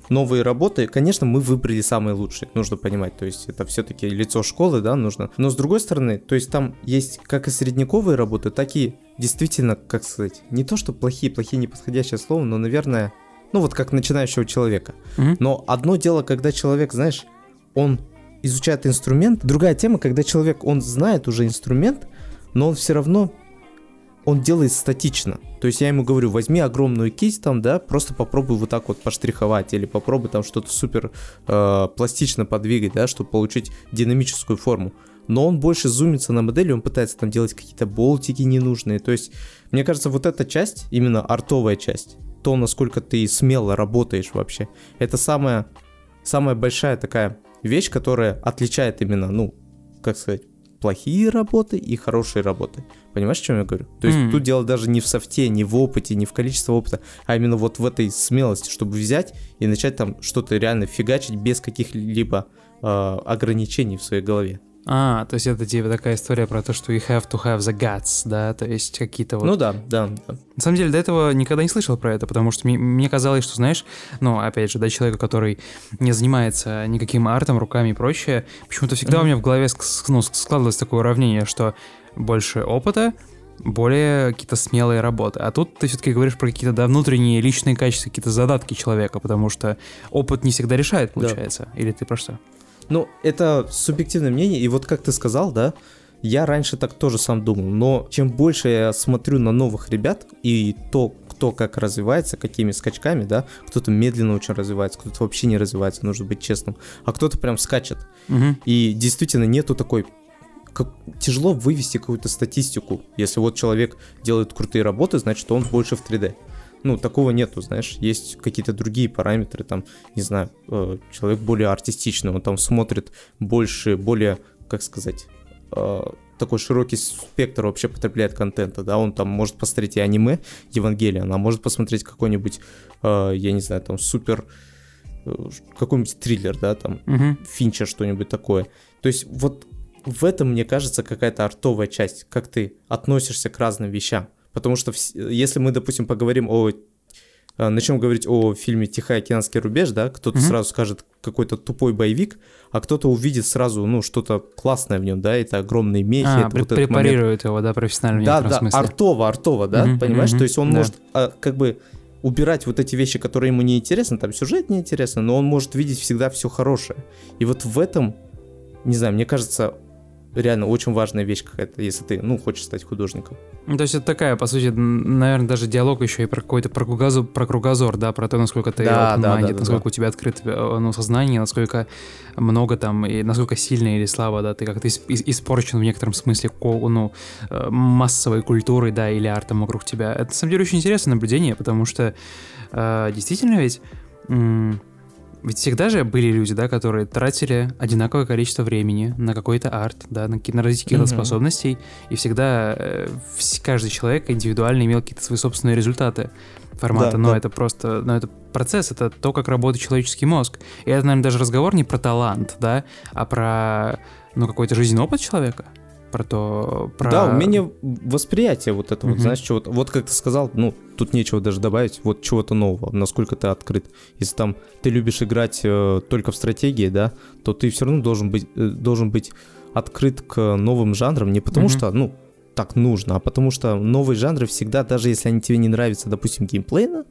S3: новые работы, конечно, мы выбрали самые лучшие, нужно понимать, то есть это все-таки лицо школы, да, нужно. Но с другой стороны, то есть там есть как и средневековые работы, так и действительно, как сказать, не то, что плохие, плохие неподходящее слово, но, наверное, ну вот как начинающего человека. Mm-hmm. Но одно дело, когда человек, знаешь, он изучает инструмент, другая тема, когда человек, он знает уже инструмент, но он все равно, он делает статично. То есть я ему говорю, возьми огромную кисть там, да, просто попробуй вот так вот поштриховать, или попробуй там что-то супер э, пластично подвигать, да, чтобы получить динамическую форму. Но он больше зумится на модели, он пытается там делать какие-то болтики ненужные. То есть, мне кажется, вот эта часть, именно артовая часть, то, насколько ты смело работаешь вообще. Это самая, самая большая такая вещь, которая отличает именно, ну, как сказать, плохие работы и хорошие работы. Понимаешь, о чем я говорю? То есть mm. тут дело даже не в софте, не в опыте, не в количестве опыта, а именно вот в этой смелости, чтобы взять и начать там что-то реально фигачить без каких-либо э, ограничений в своей голове.
S1: А, то есть это типа такая история про то, что you have to have the guts, да, то есть какие-то вот...
S3: Ну да, да, да.
S1: На самом деле до этого никогда не слышал про это, потому что мне, мне казалось, что, знаешь, ну, опять же, да, человека, который не занимается никаким артом, руками и прочее, почему-то всегда mm-hmm. у меня в голове ну, складывалось такое уравнение, что больше опыта, более какие-то смелые работы. А тут ты все-таки говоришь про какие-то да, внутренние личные качества, какие-то задатки человека, потому что опыт не всегда решает, получается. Да. Или ты про что?
S3: Ну, это субъективное мнение, и вот как ты сказал, да, я раньше так тоже сам думал, но чем больше я смотрю на новых ребят и то, кто как развивается, какими скачками, да, кто-то медленно очень развивается, кто-то вообще не развивается, нужно быть честным, а кто-то прям скачет. Угу. И действительно нету такой как, тяжело вывести какую-то статистику. Если вот человек делает крутые работы, значит он больше в 3D ну, такого нету, знаешь, есть какие-то другие параметры, там, не знаю, э, человек более артистичный, он там смотрит больше, более, как сказать, э, такой широкий спектр вообще потребляет контента, да, он там может посмотреть и аниме Евангелион, а может посмотреть какой-нибудь, э, я не знаю, там, супер, какой-нибудь триллер, да, там, угу. Финчер, что-нибудь такое. То есть вот в этом, мне кажется, какая-то артовая часть, как ты относишься к разным вещам. Потому что если мы, допустим, поговорим о а, начнем говорить о фильме «Тихоокеанский рубеж», да, кто-то mm-hmm. сразу скажет какой-то тупой боевик, а кто-то увидит сразу, ну, что-то классное в нем, да, это огромные мехи.
S1: А,
S3: это
S1: при- вот препарирует его, да, профессионально.
S3: Да, да, смысле. артово, артово, да, mm-hmm, понимаешь, mm-hmm, то есть он да. может а, как бы убирать вот эти вещи, которые ему не интересны, там сюжет не интересен, но он может видеть всегда все хорошее. И вот в этом, не знаю, мне кажется, реально очень важная вещь какая-то, если ты, ну, хочешь стать художником.
S1: Ну, то есть это такая, по сути, наверное, даже диалог еще и про какой-то про кругозор, про кругозор, да, про то, насколько ты да, да, да, насколько да. у тебя открыто э, ну, сознание, насколько много там, и насколько сильно или слабо, да, ты как-то испорчен в некотором смысле, ну, э, массовой культурой, да, или артом вокруг тебя. Это, на самом деле, очень интересное наблюдение, потому что э, действительно ведь ведь всегда же были люди, да, которые тратили одинаковое количество времени на какой-то арт, да, на, на развитие каких-то mm-hmm. способностей, и всегда э, каждый человек индивидуально имел какие-то свои собственные результаты формата, да, но да. это просто, но это процесс, это то, как работает человеческий мозг. И это, наверное, даже разговор не про талант, да, а про, ну, какой-то жизненный опыт человека про то... Про...
S3: Да, умение восприятия вот этого, mm-hmm. знаешь, чего-то. Вот как ты сказал, ну, тут нечего даже добавить, вот чего-то нового, насколько ты открыт. Если там ты любишь играть э, только в стратегии, да, то ты все равно должен быть, э, должен быть открыт к новым жанрам, не потому mm-hmm. что, ну, так нужно, а потому что новые жанры всегда, даже если они тебе не нравятся, допустим, геймплейно,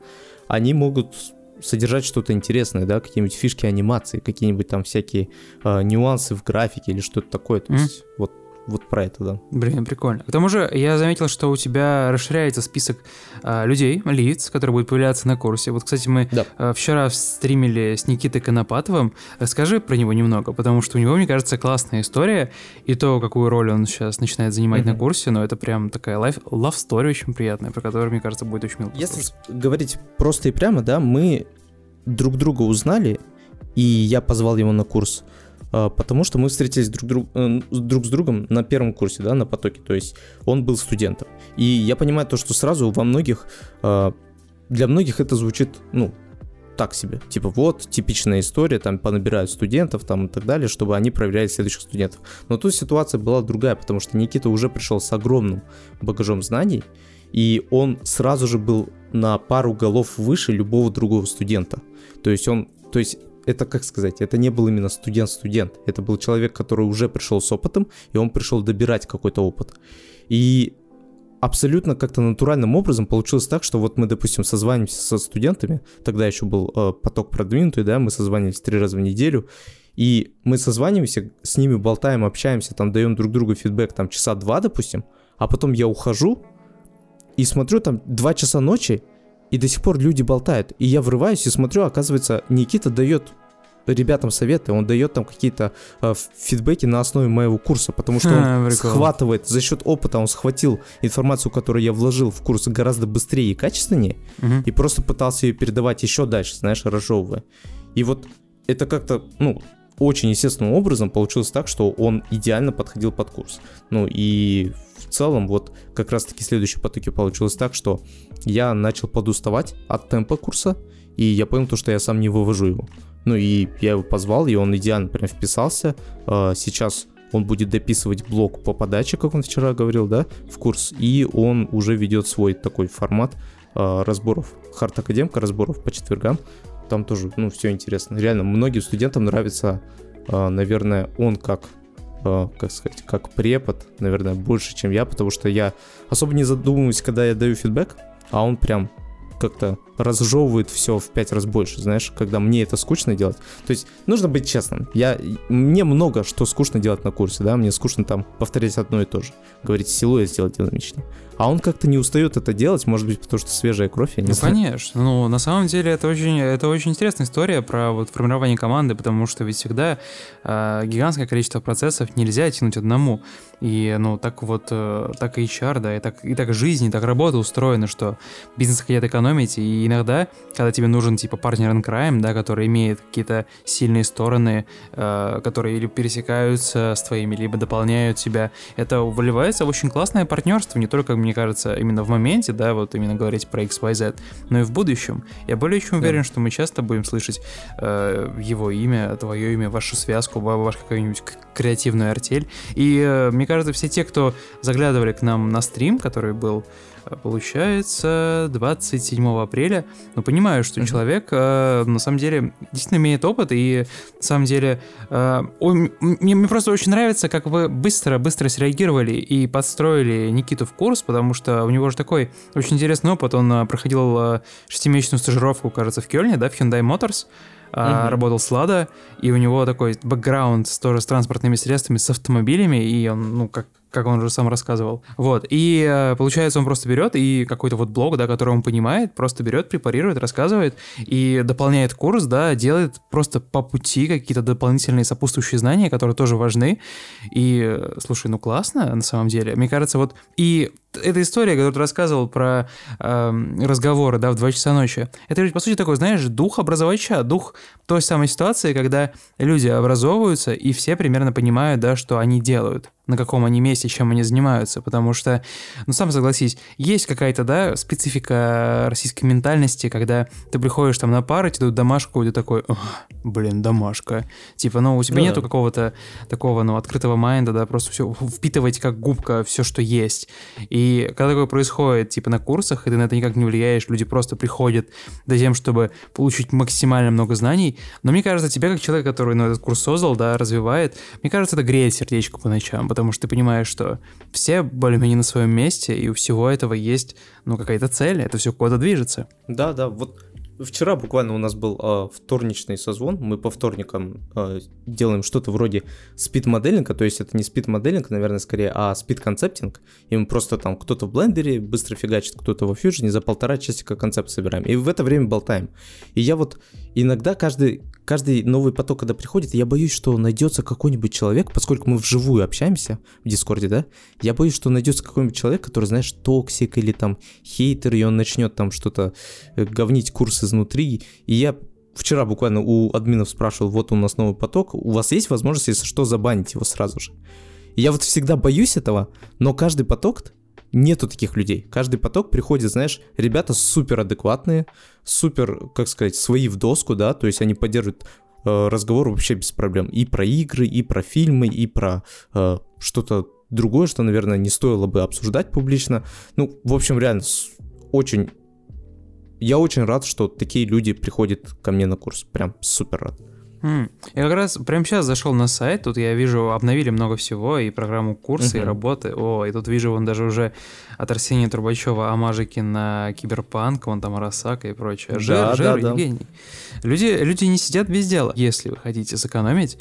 S3: они могут содержать что-то интересное, да, какие-нибудь фишки анимации, какие-нибудь там всякие э, нюансы в графике или что-то такое. То mm-hmm. есть вот вот про это, да.
S1: Блин, прикольно. К тому же я заметил, что у тебя расширяется список а, людей, лиц, которые будут появляться на курсе. Вот, кстати, мы да. а, вчера стримили с Никитой Конопатовым. Расскажи про него немного, потому что у него, мне кажется, классная история, и то, какую роль он сейчас начинает занимать mm-hmm. на курсе, но это прям такая life, love story очень приятная, про которую, мне кажется, будет очень мило.
S3: Если говорить просто и прямо, да, мы друг друга узнали, и я позвал его на курс потому что мы встретились друг, друг, э, друг с другом на первом курсе, да, на потоке, то есть он был студентом. И я понимаю то, что сразу во многих, а, для многих это звучит, ну, так себе. Типа вот, типичная история, там понабирают студентов там и так далее, чтобы они проверяли следующих студентов. Но тут ситуация была другая, потому что Никита уже пришел с огромным багажом знаний, и он сразу же был на пару голов выше любого другого студента. То есть он, то есть это, как сказать, это не был именно студент-студент. Это был человек, который уже пришел с опытом, и он пришел добирать какой-то опыт. И абсолютно как-то натуральным образом получилось так, что вот мы, допустим, созваниваемся со студентами, тогда еще был э, поток продвинутый, да, мы созванивались три раза в неделю, и мы созваниваемся, с ними болтаем, общаемся, там даем друг другу фидбэк, там часа два, допустим, а потом я ухожу и смотрю там два часа ночи, и до сих пор люди болтают. И я врываюсь и смотрю, оказывается, Никита дает ребятам советы, он дает там какие-то э, фидбэки на основе моего курса, потому что он схватывает за счет опыта, он схватил информацию, которую я вложил в курс гораздо быстрее и качественнее, угу. и просто пытался ее передавать еще дальше, знаешь, разжевывая. И вот это как-то, ну, очень естественным образом получилось так, что он идеально подходил под курс. Ну и целом вот как раз-таки следующий потоки получилось так, что я начал подуставать от темпа курса, и я понял то, что я сам не вывожу его. Ну и я его позвал, и он идеально прям вписался. А, сейчас он будет дописывать блок по подаче, как он вчера говорил, да, в курс, и он уже ведет свой такой формат а, разборов, хард академка разборов по четвергам. Там тоже, ну, все интересно. Реально, многим студентам нравится, а, наверное, он как как сказать, как препод, наверное, больше, чем я, потому что я особо не задумываюсь, когда я даю фидбэк, а он прям как-то разжевывает все в пять раз больше, знаешь, когда мне это скучно делать. То есть нужно быть честным. Я, мне много что скучно делать на курсе, да, мне скучно там повторять одно и то же. Говорить силуэт сделать динамичнее. А он как-то не устает это делать, может быть, потому что свежая кровь, я не
S1: ну,
S3: знаю.
S1: конечно. Ну, на самом деле, это очень, это очень интересная история про вот формирование команды, потому что ведь всегда э, гигантское количество процессов нельзя тянуть одному. И, ну, так вот, э, так и HR, да, и так, и так жизнь, и так работа устроена, что бизнес хотят экономить и иногда, когда тебе нужен, типа, партнер in crime, да, который имеет какие-то сильные стороны, э, которые или пересекаются с твоими, либо дополняют тебя, это выливается в очень классное партнерство, не только, мне кажется, именно в моменте, да, вот именно говорить про XYZ, но и в будущем. Я более чем уверен, да. что мы часто будем слышать э, его имя, твое имя, вашу связку, вашу какую-нибудь креативную артель. И э, мне кажется, все те, кто заглядывали к нам на стрим, который был получается 27 апреля. Но понимаю, что mm-hmm. человек э, на самом деле действительно имеет опыт, и на самом деле э, он, мне, мне просто очень нравится, как вы быстро-быстро среагировали и подстроили Никиту в курс, потому что у него же такой очень интересный опыт. Он э, проходил э, шестимесячную стажировку, кажется, в Кёльне, да, в Hyundai Motors. Uh-huh. работал с Лада, и у него такой бэкграунд тоже с транспортными средствами, с автомобилями, и он, ну, как как он уже сам рассказывал. Вот, и э, получается, он просто берет и какой-то вот блог, да, который он понимает, просто берет, препарирует, рассказывает и дополняет курс, да, делает просто по пути какие-то дополнительные сопутствующие знания, которые тоже важны. И, э, слушай, ну классно на самом деле. Мне кажется, вот и эта история, которую ты рассказывал про э, разговоры, да, в 2 часа ночи, это ведь, по сути, такой, знаешь, дух образовача, дух той самой ситуации, когда люди образовываются, и все примерно понимают, да, что они делают на каком они месте, чем они занимаются, потому что, ну, сам согласись, есть какая-то, да, специфика российской ментальности, когда ты приходишь там на пару, тебе дают домашку, и ты такой, блин, домашка. Типа, ну, у тебя да. нету какого-то такого, ну, открытого майнда, да, просто все впитывать как губка все, что есть. И когда такое происходит, типа, на курсах, и ты на это никак не влияешь, люди просто приходят за тем, чтобы получить максимально много знаний, но мне кажется, тебе, как человек, который, ну, этот курс создал, да, развивает, мне кажется, это греет сердечко по ночам, потому что ты понимаешь, что все более-менее на своем месте, и у всего этого есть, ну, какая-то цель, это все куда-то движется.
S3: Да, да, вот Вчера буквально у нас был э, вторничный созвон. Мы по вторникам э, делаем что-то вроде speed modeling а, то есть это не speed modeling, наверное, скорее, а speed concepting. И мы просто там кто-то в Blender е быстро фигачит, кто-то во Fusion е, за полтора часика концепт собираем. И в это время болтаем. И я вот иногда каждый, каждый новый поток, когда приходит, я боюсь, что найдется какой-нибудь человек, поскольку мы вживую общаемся в Discord е, да, я боюсь, что найдется какой-нибудь человек, который, знаешь, токсик или там хейтер, и он начнет там что-то э, говнить курс изнутри. И я вчера буквально у админов спрашивал, вот у нас новый поток, у вас есть возможность, если что, забанить его сразу же? Я вот всегда боюсь этого, но каждый поток нету таких людей. Каждый поток приходит, знаешь, ребята супер адекватные, супер, как сказать, свои в доску, да, то есть они поддерживают э, разговор вообще без проблем. И про игры, и про фильмы, и про э, что-то другое, что, наверное, не стоило бы обсуждать публично. Ну, в общем, реально, очень... Я очень рад, что такие люди приходят ко мне на курс. Прям супер рад.
S1: Mm. Я как раз прямо сейчас зашел на сайт, тут я вижу, обновили много всего, и программу курсы, uh-huh. и работы. О, и тут вижу, вон даже уже от Арсения Трубачева амажики на Киберпанк, вон там Росака и прочее. Жир, да, жир, да, Евгений. Да. Люди, люди не сидят без дела. Если вы хотите сэкономить,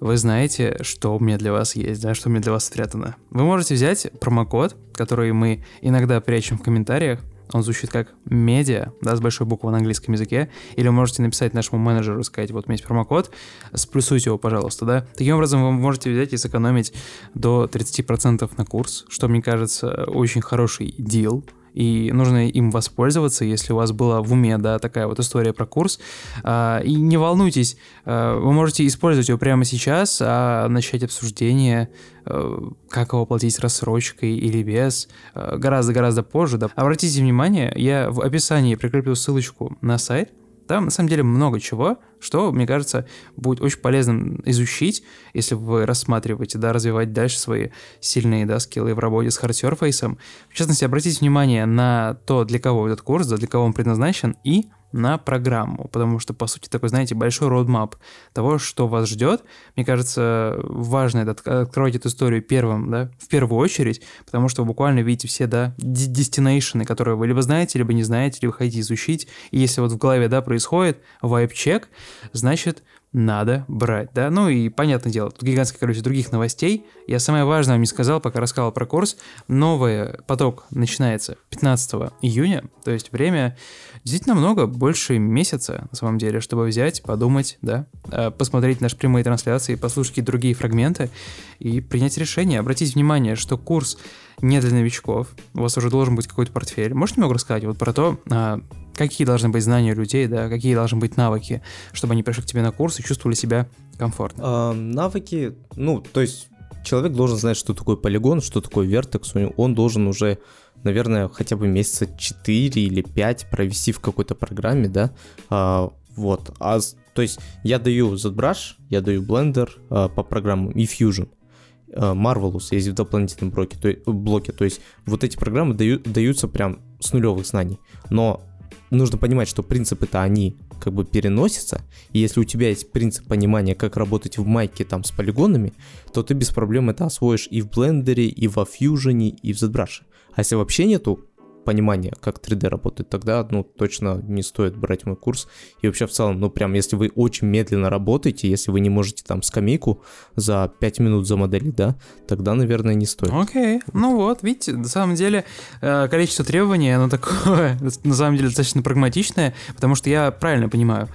S1: вы знаете, что у меня для вас есть, да, что у меня для вас спрятано. Вы можете взять промокод, который мы иногда прячем в комментариях, он звучит как медиа, да, с большой буквы на английском языке, или вы можете написать нашему менеджеру, сказать, вот у меня есть промокод, сплюсуйте его, пожалуйста, да. Таким образом, вы можете взять и сэкономить до 30% на курс, что, мне кажется, очень хороший дел, и нужно им воспользоваться, если у вас была в уме, да, такая вот история про курс. А, и не волнуйтесь, а, вы можете использовать его прямо сейчас, а начать обсуждение, а, как его платить рассрочкой или без, гораздо-гораздо позже. Да. Обратите внимание, я в описании прикреплю ссылочку на сайт, там на самом деле много чего, что, мне кажется, будет очень полезным изучить, если вы рассматриваете, да, развивать дальше свои сильные, да, скиллы в работе с hard surface ом. В частности, обратите внимание на то, для кого этот курс, да, для кого он предназначен, и на программу, потому что, по сути, такой, знаете, большой roadmap того, что вас ждет. Мне кажется, важно это откройте эту историю первым, да, в первую очередь, потому что вы буквально видите все, да, destination ы, которые вы либо знаете, либо не знаете, либо хотите изучить. И если вот в голове, да, происходит vibe check, значит, надо брать, да. Ну и понятное дело, тут гигантское количество других новостей. Я самое важное вам не сказал, пока рассказал про курс. Новый поток начинается 15 июня, то есть время действительно много, больше месяца, на самом деле, чтобы взять, подумать, да, э, посмотреть наши прямые трансляции, послушать другие фрагменты и принять решение. Обратите внимание, что курс не для новичков. У вас уже должен быть какой-то портфель. Можете немного рассказать вот про то, а, какие должны быть знания людей, да, какие должны быть навыки, чтобы они пришли к тебе на курс и чувствовали себя комфортно?
S3: А, навыки, ну, то есть человек должен знать, что такое полигон, что такое вертекс, он должен уже, наверное, хотя бы месяца 4 или 5 провести в какой-то программе, да, а, вот, а, то есть я даю ZBrush, я даю Blender а, по программам и Fusion, Marvelous есть в дополнительном блоке, то, блоке, то есть вот эти программы дают, даются прям с нулевых знаний, но нужно понимать, что принципы-то они как бы переносятся, и если у тебя есть принцип понимания, как работать в майке там с полигонами, то ты без проблем это освоишь и в блендере, и во Fusion, и в ZBrush. А если вообще нету понимания, как 3D работает, тогда, ну, точно не стоит брать мой курс. И вообще в целом, ну, прям, если вы очень медленно работаете, если вы не можете там скамейку за 5 минут замоделить, да, тогда, наверное, не стоит.
S1: Окей, okay. ну вот, видите, на самом деле э, количество требований, оно такое, на самом деле, достаточно прагматичное, потому что я правильно понимаю,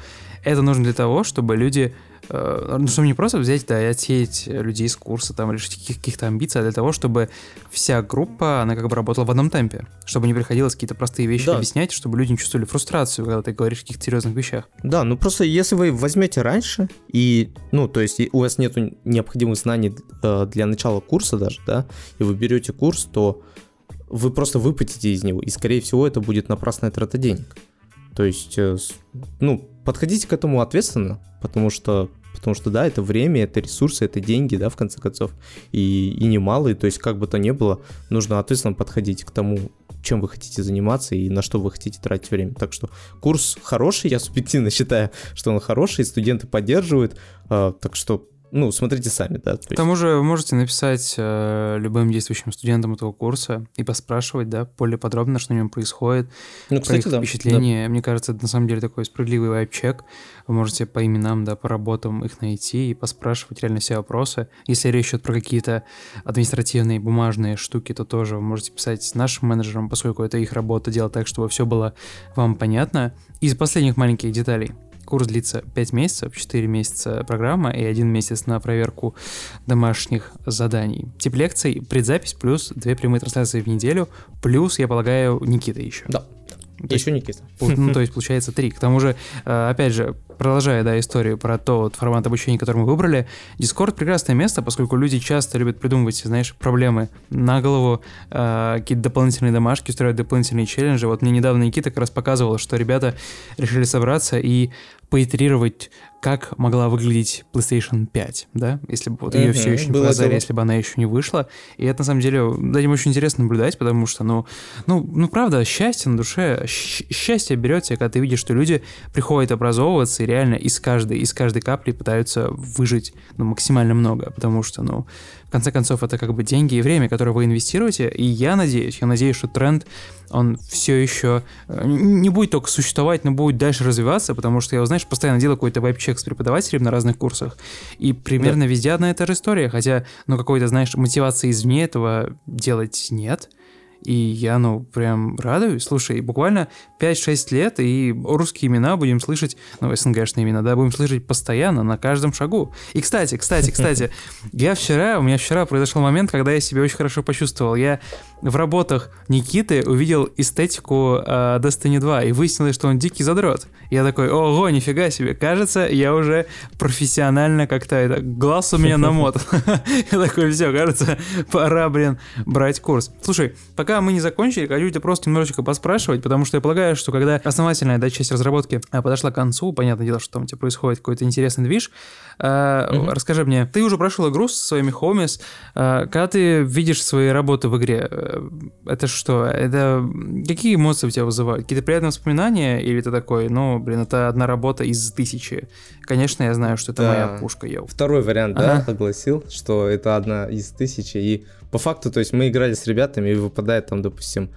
S1: это нужно для того, чтобы люди Э, ну, чтобы не просто взять, да, и отсеять людей с курса там или каких-то амбиций, а для того, чтобы вся группа, она как бы работала в одном темпе, чтобы не приходилось какие-то простые вещи да. объяснять, чтобы люди не чувствовали фрустрацию, когда ты говоришь о каких-то серьезных вещах.
S3: Да, ну просто если вы возьмете раньше, и, ну, то есть у вас нет необходимых знаний э, для начала курса даже, да, и вы берете курс, то вы просто выпадете из него, и, скорее всего, это будет напрасная трата денег. То есть, э, ну, подходите к этому ответственно, потому что, потому что да, это время, это ресурсы, это деньги, да, в конце концов, и, и немалые, то есть как бы то ни было, нужно ответственно подходить к тому, чем вы хотите заниматься и на что вы хотите тратить время. Так что курс хороший, я субъективно считаю, что он хороший, студенты поддерживают, э, так что ну, смотрите сами, да.
S1: К тому же вы можете написать э, любым действующим студентам этого курса и поспрашивать, да, более подробно, что в нем происходит, ну, кстати, про их да. впечатления. Да. Мне кажется, это на самом деле такой справедливый вайп-чек. Вы можете по именам, да, по работам их найти и поспрашивать реально все вопросы. Если речь идет про какие-то административные бумажные штуки, то тоже вы можете писать с нашим менеджером, поскольку это их работа делать так, чтобы все было вам понятно. Из последних маленьких деталей – Курс длится 5 месяцев, 4 месяца программа и 1 месяц на проверку домашних заданий. Тип лекций, предзапись плюс 2 прямые трансляции в неделю, плюс, я полагаю, Никита еще.
S3: Да. То еще Никита.
S1: Ну, то есть, получается, три. К тому же, э, опять же, продолжая, да, историю про тот формат обучения, который мы выбрали, Discord прекрасное место, поскольку люди часто любят придумывать, знаешь, проблемы на голову, э, какие-то дополнительные домашки, устраивать дополнительные челленджи. Вот мне недавно Никита как раз показывал, что ребята решили собраться и поитерировать, как могла выглядеть PlayStation 5, да, если бы вот ее все еще не показали, если бы она еще не вышла. И это на самом деле за этим очень интересно наблюдать, потому что, ну, ну, ну правда, счастье на душе, счастье берется, когда ты видишь, что люди приходят образовываться и реально из каждой, из каждой капли пытаются выжить ну, максимально много, потому что, ну, в конце концов, это как бы деньги и время, которые вы инвестируете, и я надеюсь, я надеюсь, что тренд, он все еще э, не будет только существовать, но будет дальше развиваться, потому что я, знаешь, постоянно делаю какой-то вайп-чек с преподавателем на разных курсах, и примерно да. везде одна и та же история, хотя, ну, какой-то, знаешь, мотивации извне этого делать нет, и я, ну, прям радуюсь. Слушай, буквально 5-6 лет, и русские имена будем слышать, ну, СНГшные имена, да, будем слышать постоянно, на каждом шагу. И, кстати, кстати, кстати, я вчера, у меня вчера произошел момент, когда я себя очень хорошо почувствовал. Я в работах Никиты увидел эстетику э, Destiny 2 и выяснилось, что он дикий задрот. Я такой, ого, нифига себе, кажется, я уже профессионально как-то, это, глаз у меня намотан. Я такой, все, кажется, пора, блин, брать курс. Слушай, пока мы не закончили, хочу тебя просто немножечко поспрашивать, потому что я полагаю, что когда основательная да, часть разработки а, подошла к концу, понятное дело, что там у тебя происходит какой-то интересный движ, Uh, Расскажи мне, ты уже прошел игру со своими хомис. Uh, когда ты видишь свои работы в игре, это что? Это какие эмоции у тебя вызывают? Какие-то приятные воспоминания? Или ты такой, ну, блин, это одна работа из тысячи? Конечно, я знаю, что это да. моя пушка, йоу.
S3: Второй вариант, ага. да, огласил, что это одна из тысячи. И по факту, то есть мы играли с ребятами, и выпадает там, допустим,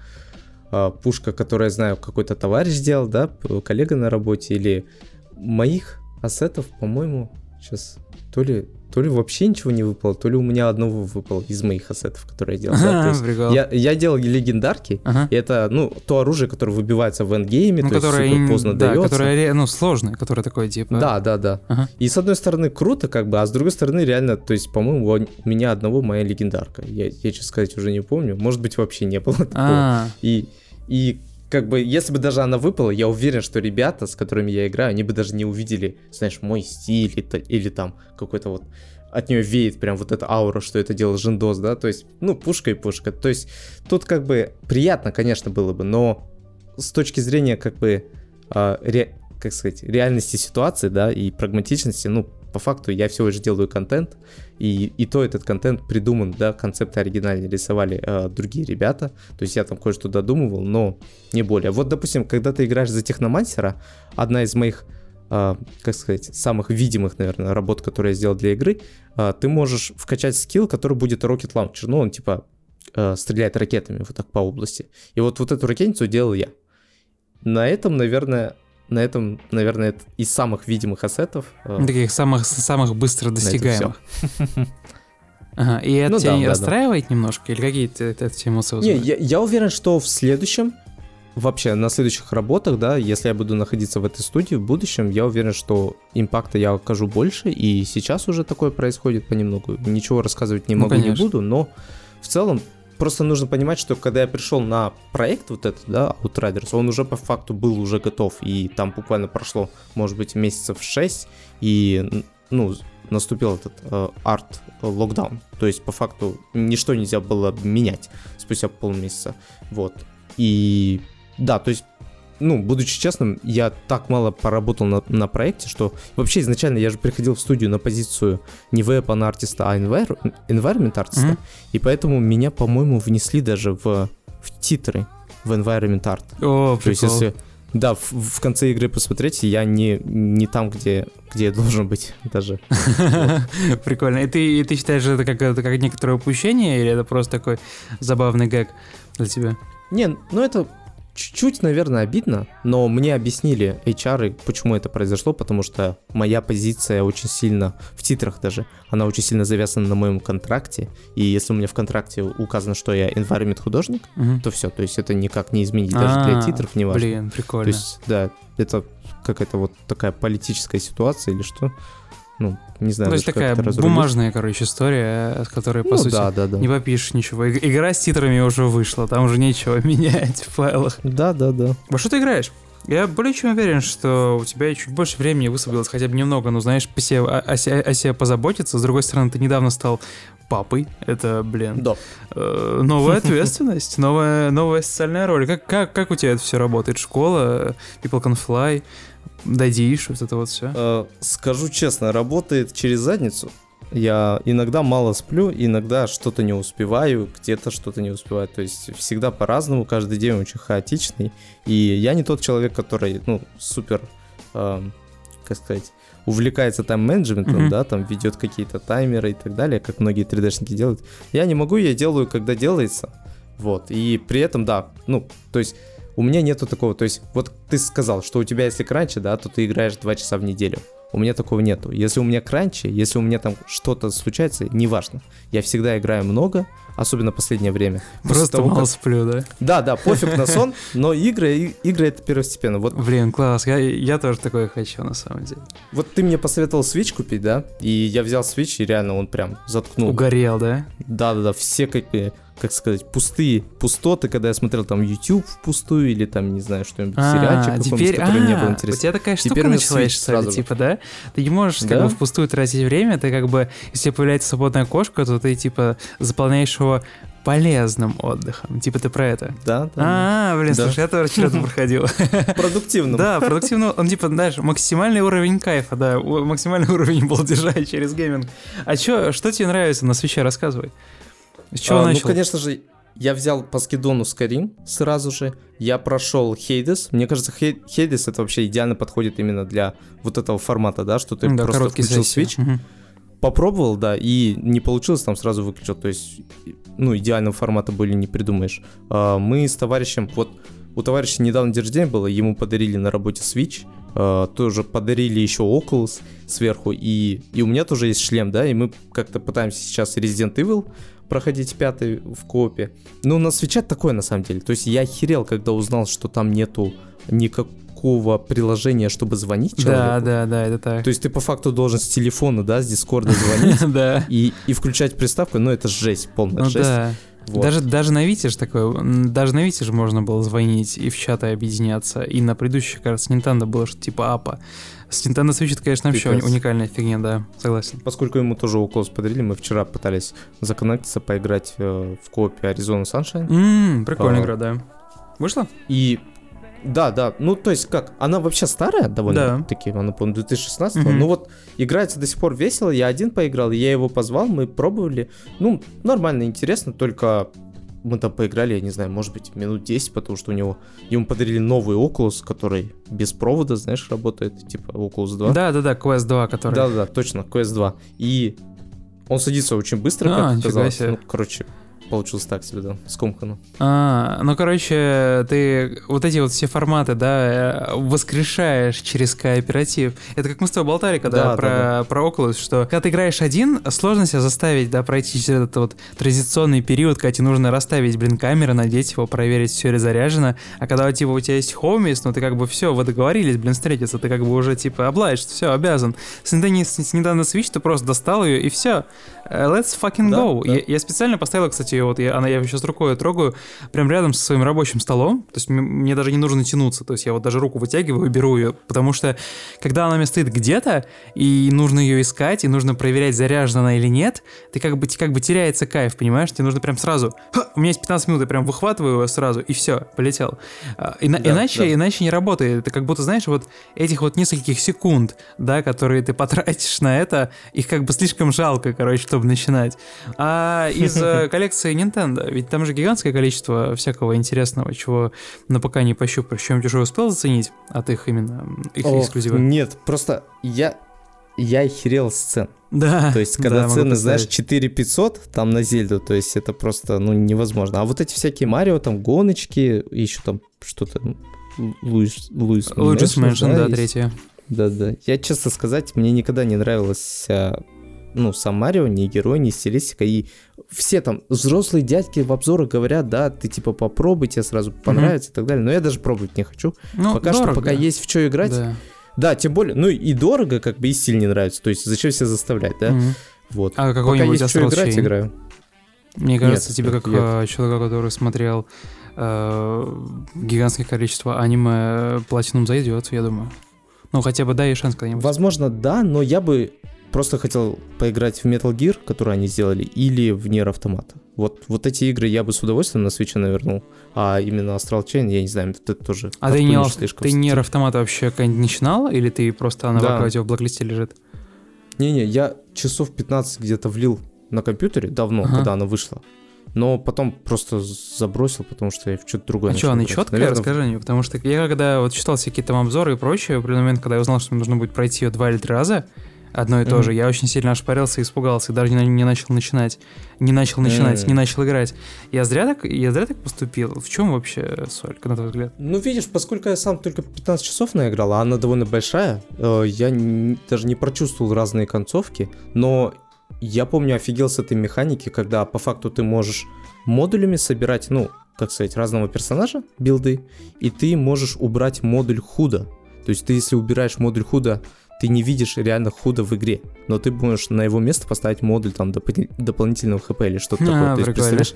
S3: а, пушка, которую, я знаю, какой-то товарищ сделал, да, коллега на работе, или моих ассетов, по-моему, сейчас то ли то ли вообще ничего не выпало, то ли у меня одного выпало из моих ассетов, которые я делал. Да? есть я, я делал легендарки, ага. и это, ну, то оружие, которое выбивается в эндгейме, ну, то которое есть супер поздно да, дается.
S1: которое, ну, сложное, которое такое, типа...
S3: Да, да, да. Ага. И с одной стороны круто, как бы, а с другой стороны реально, то есть, по-моему, у меня одного моя легендарка. Я, я, честно сказать, уже не помню. Может быть, вообще не было такого. А-а-а. И, и как бы, если бы даже она выпала, я уверен, что ребята, с которыми я играю, они бы даже не увидели, знаешь, мой стиль или, или там какой-то вот от нее веет прям вот эта аура, что это делал Жендос, да, то есть, ну, пушка и пушка. То есть, тут как бы приятно, конечно, было бы, но с точки зрения как бы, э, ре, как сказать, реальности ситуации, да, и прагматичности, ну, по факту я всего лишь делаю контент, и, и то этот контент придуман, да, концепты оригинальные рисовали э, другие ребята, то есть я там кое-что додумывал, но не более. Вот, допустим, когда ты играешь за техномансера, одна из моих э, как сказать, самых видимых, наверное, работ, которые я сделал для игры, э, ты можешь вкачать скилл, который будет Rocket Launcher. Ну, он типа э, стреляет ракетами вот так по области. И вот, вот эту ракетницу делал я. На этом, наверное, на этом, наверное, это из самых видимых ассетов.
S1: Э, Таких самых, самых быстро достигаемых. Ага, и это ну, тебя да, не да, расстраивает да. немножко? Или какие-то это эмоции
S3: вызывают? Не, я, я уверен, что в следующем, вообще на следующих работах, да, если я буду находиться в этой студии в будущем, я уверен, что импакта я окажу больше, и сейчас уже такое происходит понемногу. Ничего рассказывать не ну, могу, конечно. не буду, но в целом просто нужно понимать, что когда я пришел на проект вот этот, да, Outriders, он уже по факту был уже готов, и там буквально прошло, может быть, месяцев 6, и, ну, наступил этот э, арт локдаун, то есть по факту ничто нельзя было менять спустя полмесяца, вот, и да, то есть ну, будучи честным, я так мало поработал на, на проекте, что вообще изначально я же приходил в студию на позицию не веб артиста, а envir, environment артиста, mm-hmm. и поэтому меня, по-моему, внесли даже в, в титры в environment art.
S1: О, То есть если
S3: да, в, в конце игры посмотрите, я не, не там, где, где я должен быть даже.
S1: Прикольно. И ты, и ты считаешь, это как, это как некоторое упущение, или это просто такой забавный гэг для тебя?
S3: Не, ну это Чуть-чуть, наверное, обидно, но мне объяснили HR, почему это произошло, потому что моя позиция очень сильно, в титрах даже, она очень сильно завязана на моем контракте, и если у меня в контракте указано, что я environment художник, угу. то все, то есть это никак не изменить, даже для а, титров не важно.
S1: Блин, прикольно.
S3: То есть, да, это какая-то вот такая политическая ситуация или что, ну, не знаю,
S1: То есть такая бумажная, короче, история, с которой, по ну, сути, да, да, да. не попишешь ничего. Игра с титрами уже вышла, там уже нечего менять в файлах.
S3: Да, да, да.
S1: Во что ты играешь? Я более чем уверен, что у тебя чуть больше времени высвободилось, хотя бы немного, ну, знаешь, по себе, о, о, о себе позаботиться. С другой стороны, ты недавно стал папой. Это, блин,
S3: да.
S1: э, новая ответственность, новая, новая социальная роль. Как, как, как у тебя это все работает? Школа, People Can Fly, Дадишь, вот это вот все?
S3: Э, скажу честно, работает через задницу. Я иногда мало сплю, иногда что-то не успеваю, где-то что-то не успеваю. То есть всегда по-разному, каждый день очень хаотичный. И я не тот человек, который, ну, супер, э, как сказать, увлекается тайм-менеджментом, mm-hmm. да, там ведет какие-то таймеры и так далее, как многие 3D-шники делают. Я не могу, я делаю, когда делается. Вот. И при этом, да, ну, то есть у меня нету такого, то есть вот ты сказал, что у тебя если кранчи, да, то ты играешь 2 часа в неделю. У меня такого нету. Если у меня кранчи, если у меня там что-то случается, неважно. Я всегда играю много, особенно последнее время.
S1: Просто того, мало как... сплю, да?
S3: Да, да, пофиг на сон, но игры, игры это первостепенно. Вот.
S1: Блин, класс, я, я тоже такое хочу на самом деле.
S3: Вот ты мне посоветовал Switch купить, да? И я взял Switch, и реально он прям заткнул.
S1: Угорел, да?
S3: Да, да, да, все как как сказать, пустые пустоты, когда я смотрел там YouTube впустую или там, не знаю, что-нибудь, а, сериальчик
S1: теперь, который а, не был интересен. У тебя такая штука теперь началась, сразу типа, да? Ты не можешь да? как бы впустую тратить время, ты как бы, если появляется свободная кошка, то ты типа заполняешь его полезным отдыхом. Типа ты про это?
S3: Да, да.
S1: А, блин, да. слушай, я тоже что-то проходил.
S3: Продуктивным.
S1: Да, продуктивно. Он типа, знаешь, максимальный уровень кайфа, да, максимальный уровень балдежа через гейминг. А что тебе нравится на свече? Рассказывай.
S3: С чего а, ну, начал? Ну, конечно же, я взял по скидону Skyrim сразу же. Я прошел Hades. Мне кажется, Hades это вообще идеально подходит именно для вот этого формата, да, что ты да, просто включил. Switch. Угу. Попробовал, да, и не получилось, там сразу выключил. То есть, ну, идеального формата были не придумаешь. А, мы с товарищем, вот у товарища недавно день рождения было, ему подарили на работе Switch, э, тоже подарили еще Oculus сверху, и, и у меня тоже есть шлем, да, и мы как-то пытаемся сейчас Resident Evil проходить пятый в копе. Ну, на свече такое на самом деле. То есть я охерел, когда узнал, что там нету никакого приложения, чтобы звонить человеку.
S1: Да, да, да, это так.
S3: То есть ты по факту должен с телефона, да, с Дискорда звонить
S1: Да.
S3: и, и включать приставку, ну это жесть, полная
S1: Ну
S3: жесть. Вот.
S1: Даже, даже на Вите же такое, даже на Вите же можно было звонить и в чаты объединяться. И на предыдущих, кажется, Nintendo было что типа апа. С Nintendo Switch это, конечно, вообще
S3: Пипец.
S1: уникальная фигня, да, согласен.
S3: Поскольку ему тоже Oculus подарили, мы вчера пытались законнектиться, поиграть э, в коопе Arizona Sunshine.
S1: Ммм, прикольная
S3: А.
S1: игра, да. Вышла?
S3: И да, да, ну то есть как, она вообще старая довольно
S1: Да.
S3: она, по-моему, 2016
S1: Мгм.
S3: ну вот играется до сих пор весело, я один поиграл, я его позвал, мы пробовали, ну нормально, интересно, только мы там поиграли, я не знаю, может быть, минут 10, потому что у него, ему подарили новый Oculus, который без провода, знаешь, работает, типа Oculus 2.
S1: Да, да, да, Quest 2, который.
S3: Да, да, точно, Quest 2. И он садится очень быстро,
S1: А,
S3: как оказалось. Ну, короче, получилось так себе, да, скомкано.
S1: А, ну, короче, ты вот эти вот все форматы, да, э, воскрешаешь через кооператив. Это как мы с тобой болтали, когда
S3: Да,
S1: про,
S3: да,
S1: про Oculus, что когда ты играешь один, сложно себя заставить, да, пройти через этот вот транзиционный период, когда тебе нужно расставить, блин, камеры, надеть его, проверить, все ли заряжено. А когда, типа, у тебя есть хоумис, ну, ты как бы все, вы договорились, блин, встретиться, ты как бы уже, типа, обладаешь, все, обязан. С Nintendo, с Nintendo Switch ты просто достал ее, и все. Let's fucking
S3: Да,
S1: go.
S3: да.
S1: Я, я специально поставил, кстати, ее вот я, она, я сейчас рукой трогаю, прям рядом со своим рабочим столом. То есть мне даже не нужно тянуться. То есть я вот даже руку вытягиваю и беру ее. Потому что когда она у меня стоит где-то, и нужно ее искать, и нужно проверять, заряжена она или нет, ты как бы, как бы теряется кайф, понимаешь? Тебе нужно прям сразу... «Ха, у меня есть 15 минут, я прям выхватываю его сразу, и все, полетел. А, ина-
S3: Да,
S1: иначе,
S3: да.
S1: иначе не работает. Это как будто, знаешь, вот этих вот нескольких секунд, да, которые ты потратишь на это, их как бы слишком жалко, короче, чтобы начинать. А из э, коллекции Nintendo, ведь там же гигантское количество всякого интересного, чего на пока не пощупаешь. Чем ты уже успел заценить от их именно их
S3: Ох,
S1: эксклюзива?
S3: Нет, просто я, я охерел с цен.
S1: Да.
S3: То есть,
S1: да,
S3: когда
S1: могу
S3: цены, знаешь,
S1: представить.
S3: 4 500 там на Зельду, то есть это просто, ну, невозможно. А вот эти всякие Марио, там, гоночки, еще там что-то, Луис, Луис
S1: Luigi's Mansion, да,
S3: есть.
S1: третья.
S3: Да-да. Я, честно сказать, мне никогда не нравилось, а, ну, сам Марио, ни герой, ни стилистика. И все там взрослые дядьки в обзорах говорят, да, ты типа попробуй, тебе сразу понравится и так далее. Но я даже пробовать не хочу.
S1: Ну,
S3: пока
S1: дорого.
S3: что, пока есть в что играть. Да.
S1: Да.
S3: тем более, ну и дорого, как бы и стиль не нравится. То есть зачем себя заставлять, да?
S1: Мгм.
S3: Вот.
S1: А
S3: Пока есть что
S1: Astral
S3: играть, играю.
S1: Мне кажется,
S3: Нет,
S1: тебе
S3: нет,
S1: как
S3: нет.
S1: э, человека, который смотрел э, гигантское количество аниме, Platinum зайдет, я думаю. Ну, хотя бы дай шанс когда-нибудь.
S3: Возможно, да, но я бы просто хотел поиграть в Metal Gear, который они сделали, или в Nier Automata. Вот, вот эти игры я бы с удовольствием на Switch навернул. А именно Astral Chain, я не знаю, это тоже
S1: А ты не,
S3: слишком
S1: ты
S3: стиль.
S1: автомата вообще как-нибудь начинал? Или ты просто она
S3: Да.
S1: в в блоклисте лежит?
S3: Не-не, я часов 15 где-то влил на компьютере давно,
S1: Ага.
S3: когда она вышла. Но потом просто забросил, потому что я в что-то другое
S1: А что, она четкая?
S3: Наверное,
S1: Расскажи мне, потому что я когда вот читал всякие там обзоры и прочее, в определенный момент, когда я узнал, что мне нужно будет пройти ее два или три раза, одно и то
S3: Мгм.
S1: же, я очень сильно ошпарился и испугался, и даже не, не начал начинать, не начал начинать,
S3: Мгм.
S1: не начал играть. Я зря так, я зря так поступил? В чем вообще соль, на твой взгляд?
S3: Ну, видишь, поскольку я сам только 15 часов наиграл, а она довольно большая, э, я даже не прочувствовал разные концовки, но я помню, офигел с этой механики, когда по факту ты можешь модулями собирать, ну, как сказать, разного персонажа, билды, и ты можешь убрать модуль худа. То есть ты, если убираешь модуль худа, ты не видишь реально худа в игре, но ты можешь на его место поставить модуль там допол- дополнительного хп или что-то
S1: А,
S3: такое. То есть, представляешь?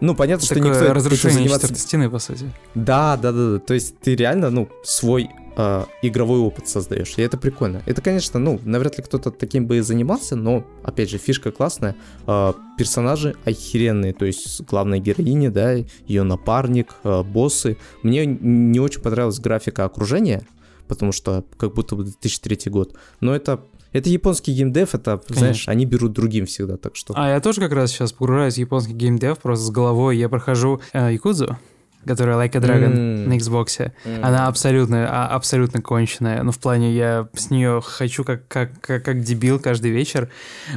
S3: Ну, понятно, что
S1: Такое
S3: никто этим
S1: разрушение
S3: заниматься
S1: четвертой стены, по сути.
S3: да, да, да, да. То есть ты реально, ну, свой э, игровой опыт создаешь. И это прикольно. Это, конечно, ну, навряд ли кто-то таким бы и занимался, но, опять же, фишка классная. Э, персонажи охеренные. То есть главная героиня, да, ее напарник, э, боссы. Мне не очень понравилась графика окружения, потому что как будто бы 2003 год. Но это, это японский геймдев, это, знаешь,
S1: Конечно.
S3: они берут другим всегда, так что...
S1: А я тоже как раз сейчас погружаюсь в японский геймдев просто с головой. Я прохожу э, Якудзу, которая Like a Dragon
S3: М.
S1: на Xbox. Она абсолютно, а- абсолютно конченая. Ну, в плане, я с нее хочу как, как, как, как дебил каждый вечер.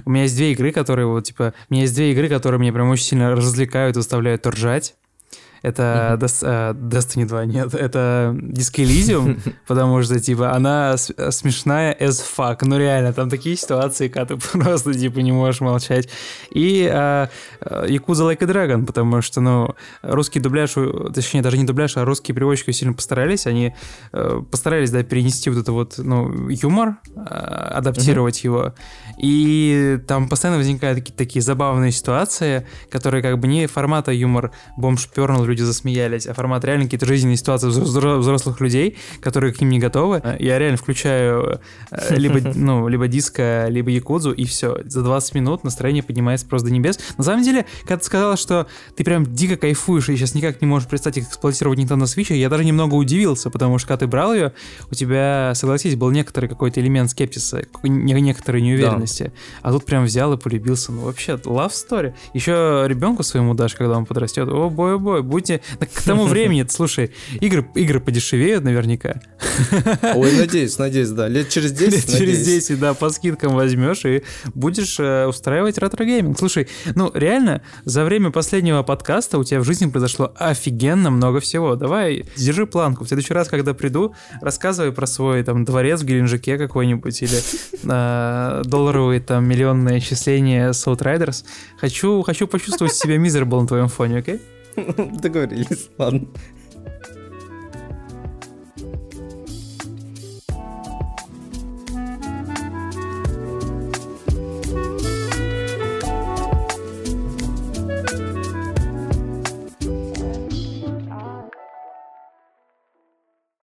S1: У меня есть две игры, которые вот, типа... У меня есть две игры, которые меня прям очень сильно развлекают, заставляют ржать. Это uh-huh. Destiny 2, нет, это Disco Elysium, потому что, типа, она смешная as fuck, ну реально, там такие ситуации, когда ты просто, типа, не можешь молчать. И uh, Yakuza Like a Dragon, потому что, ну, русский дубляж, точнее, даже не дубляж, а русские переводчики сильно постарались, они uh, постарались, да, перенести вот это вот, ну, юмор, uh, адаптировать uh-huh. его, и там постоянно возникают такие, такие забавные ситуации, которые как бы не формата юмор бомж пернул, люди засмеялись, а формат реально какие-то жизненные ситуации взрослых людей, которые к ним не готовы. Я реально включаю э, либо, ну, либо диско, либо якудзу, и все. За 20 минут настроение поднимается просто до небес. На самом деле, когда ты сказала, что ты прям дико кайфуешь и сейчас никак не можешь представить их эксплуатировать Nintendo Switch, я даже немного удивился, потому что когда ты брал ее, у тебя, согласись, был некоторый какой-то элемент скептиса, некоторой неуверенности. Да. А тут прям взял и полюбился. Ну, вообще, love story. Еще ребенку своему дашь, когда он подрастет. О, бой, бой, будьте... К тому времени, слушай, игры, игры подешевеют наверняка.
S3: Ой, надеюсь, надеюсь, да. Лет через 10, Лет
S1: через 10, да, по скидкам возьмешь и будешь э, устраивать ретро-гейминг. Слушай, ну, реально, за время последнего подкаста у тебя в жизни произошло офигенно много всего. Давай, держи планку. В следующий раз, когда приду, рассказывай про свой там дворец в Геленджике какой-нибудь или э, долларовый там миллионное отчисление с Outriders. Хочу, хочу почувствовать себя miserable на твоем фоне, окей?
S3: Договорились, ладно.